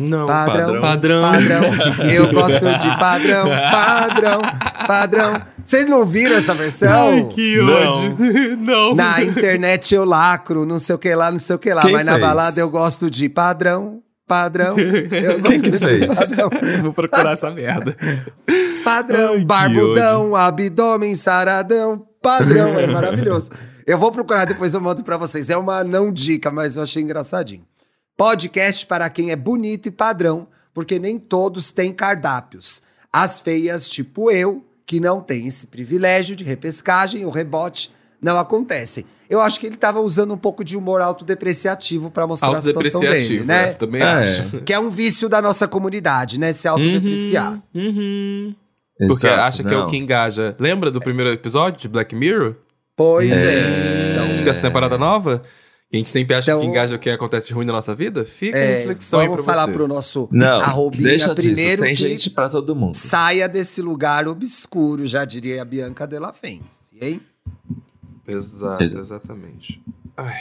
Não, Padrão, padrão. Padrão. Eu gosto de padrão, padrão, padrão. Vocês não viram essa versão? que Não. ódio. Não. Na internet eu lacro, não sei o que lá, não sei o que lá. Quem mas na fez? balada eu gosto de padrão, padrão. Eu Quem que fez? padrão. Vou procurar essa merda. Padrão, Ai, barbudão, abdômen, saradão, padrão. É maravilhoso. Eu vou procurar, depois eu mando pra vocês. É uma não dica, mas eu achei engraçadinho. Podcast para quem é bonito e padrão, porque nem todos têm cardápios. As feias, tipo eu, que não tem esse privilégio de repescagem, o rebote, não acontecem. Eu acho que ele tava usando um pouco de humor autodepreciativo pra mostrar a situação dele, Autodepreciativo, né? né? Também É. acho. Que é um vício da nossa comunidade, né? Se autodepreciar. Uhum, uhum. Porque Exato, acha que é o não. que engaja. Lembra do primeiro episódio de Black Mirror? Pois é. É. Então, Dessa temporada nova? A gente sempre acha Então- que engaja o que acontece de ruim na nossa vida? Fica a É, reflexão aí pra vamos falar você. pro nosso Não, arrobinha deixa disso. primeiro Tem que gente pra todo mundo. saia desse lugar obscuro, já diria a Bianca Della Fence, hein? Exato, Exato. exatamente. Ai.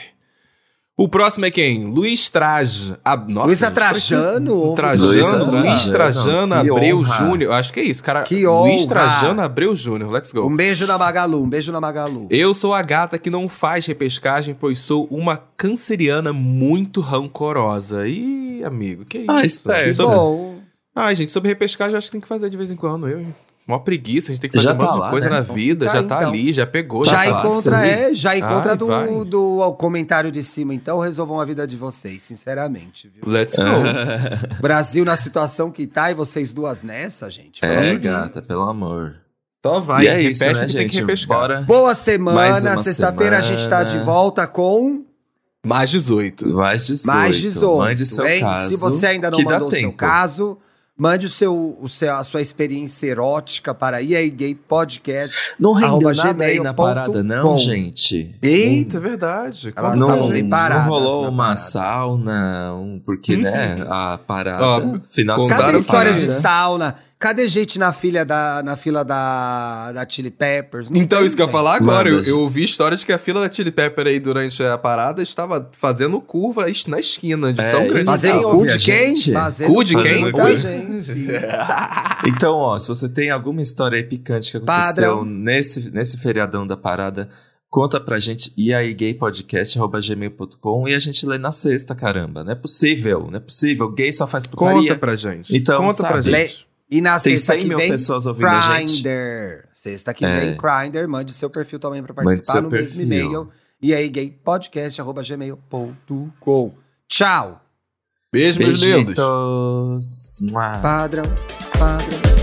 O próximo é quem? Luiz Traj. Ah, nossa, Luísa Trajano, Trajano, Luiz Trajano, Abreu. Júnior. Acho que é isso, cara. Que Luiz honra. Trajano Abreu Júnior. Let's go. Um beijo na Magalu, um beijo na Magalu. Eu sou a gata que não faz repescagem, pois sou uma canceriana muito rancorosa. Ih, amigo, que isso? Ah. Que Sobre- bom. Ai, gente, sobre repescagem, acho que tem que fazer de vez em quando. Eu, hein? Mó preguiça, a gente tem que fazer Já um monte tá de lá, coisa né? na Então vida, já tá então. ali, já pegou. Já Tá já encontra, é, já encontra Ai, do, vai. do comentário de cima, então resolvam a vida de vocês, sinceramente, viu? Let's go. Brasil na situação que tá e vocês duas nessa, gente. pelo É, de Deus. gata, pelo amor. Só vai, e é isso, repete né, que tem que gente? repescar. Bora. Boa semana, uma sexta-feira a gente tá de volta com Mais 18. Mais 18. mais 18. Mande seu hein? caso. Se você ainda não mandou o seu caso, mande o seu, o seu, a sua experiência erótica para EA Gay Podcast. Não rendeu arroba nada aí na gmail.com. parada, não, gente. Eita, é verdade. Elas pra estavam bem não paradas rolou na uma parada. sauna, um, porque, né, a parada. Ó, final de Cadê histórias de parada. sauna? Cadê gente na fila da, na fila da, da Chili Peppers? Não Então, tem, isso que eu ia falar agora. Eu, eu ouvi história de que a fila da Chili Pepper aí durante a parada estava fazendo curva na esquina, de É, tão grande. Fazendo cu de a quem? gente. Fazendo Cu de quem? muita gente. Então, ó, se você tem alguma história aí picante que aconteceu nesse, nesse feriadão da parada, conta pra gente e aí gaypodcast.gmail.com e a gente lê na sexta, caramba. Não é possível, não é possível. Gay só faz putaria. Conta pra gente. Então, Conta pra sabe? gente. E na Tem sexta 100 que mil vem, pessoas ouvindo. Grindr. Sexta que É. vem, Grindr. Mande seu perfil também Mande participar no mesmo perfil. e-mail. E aí, gaypodcast.gmail.com. Tchau. Beijo, meus lindos. Padrão, padrão.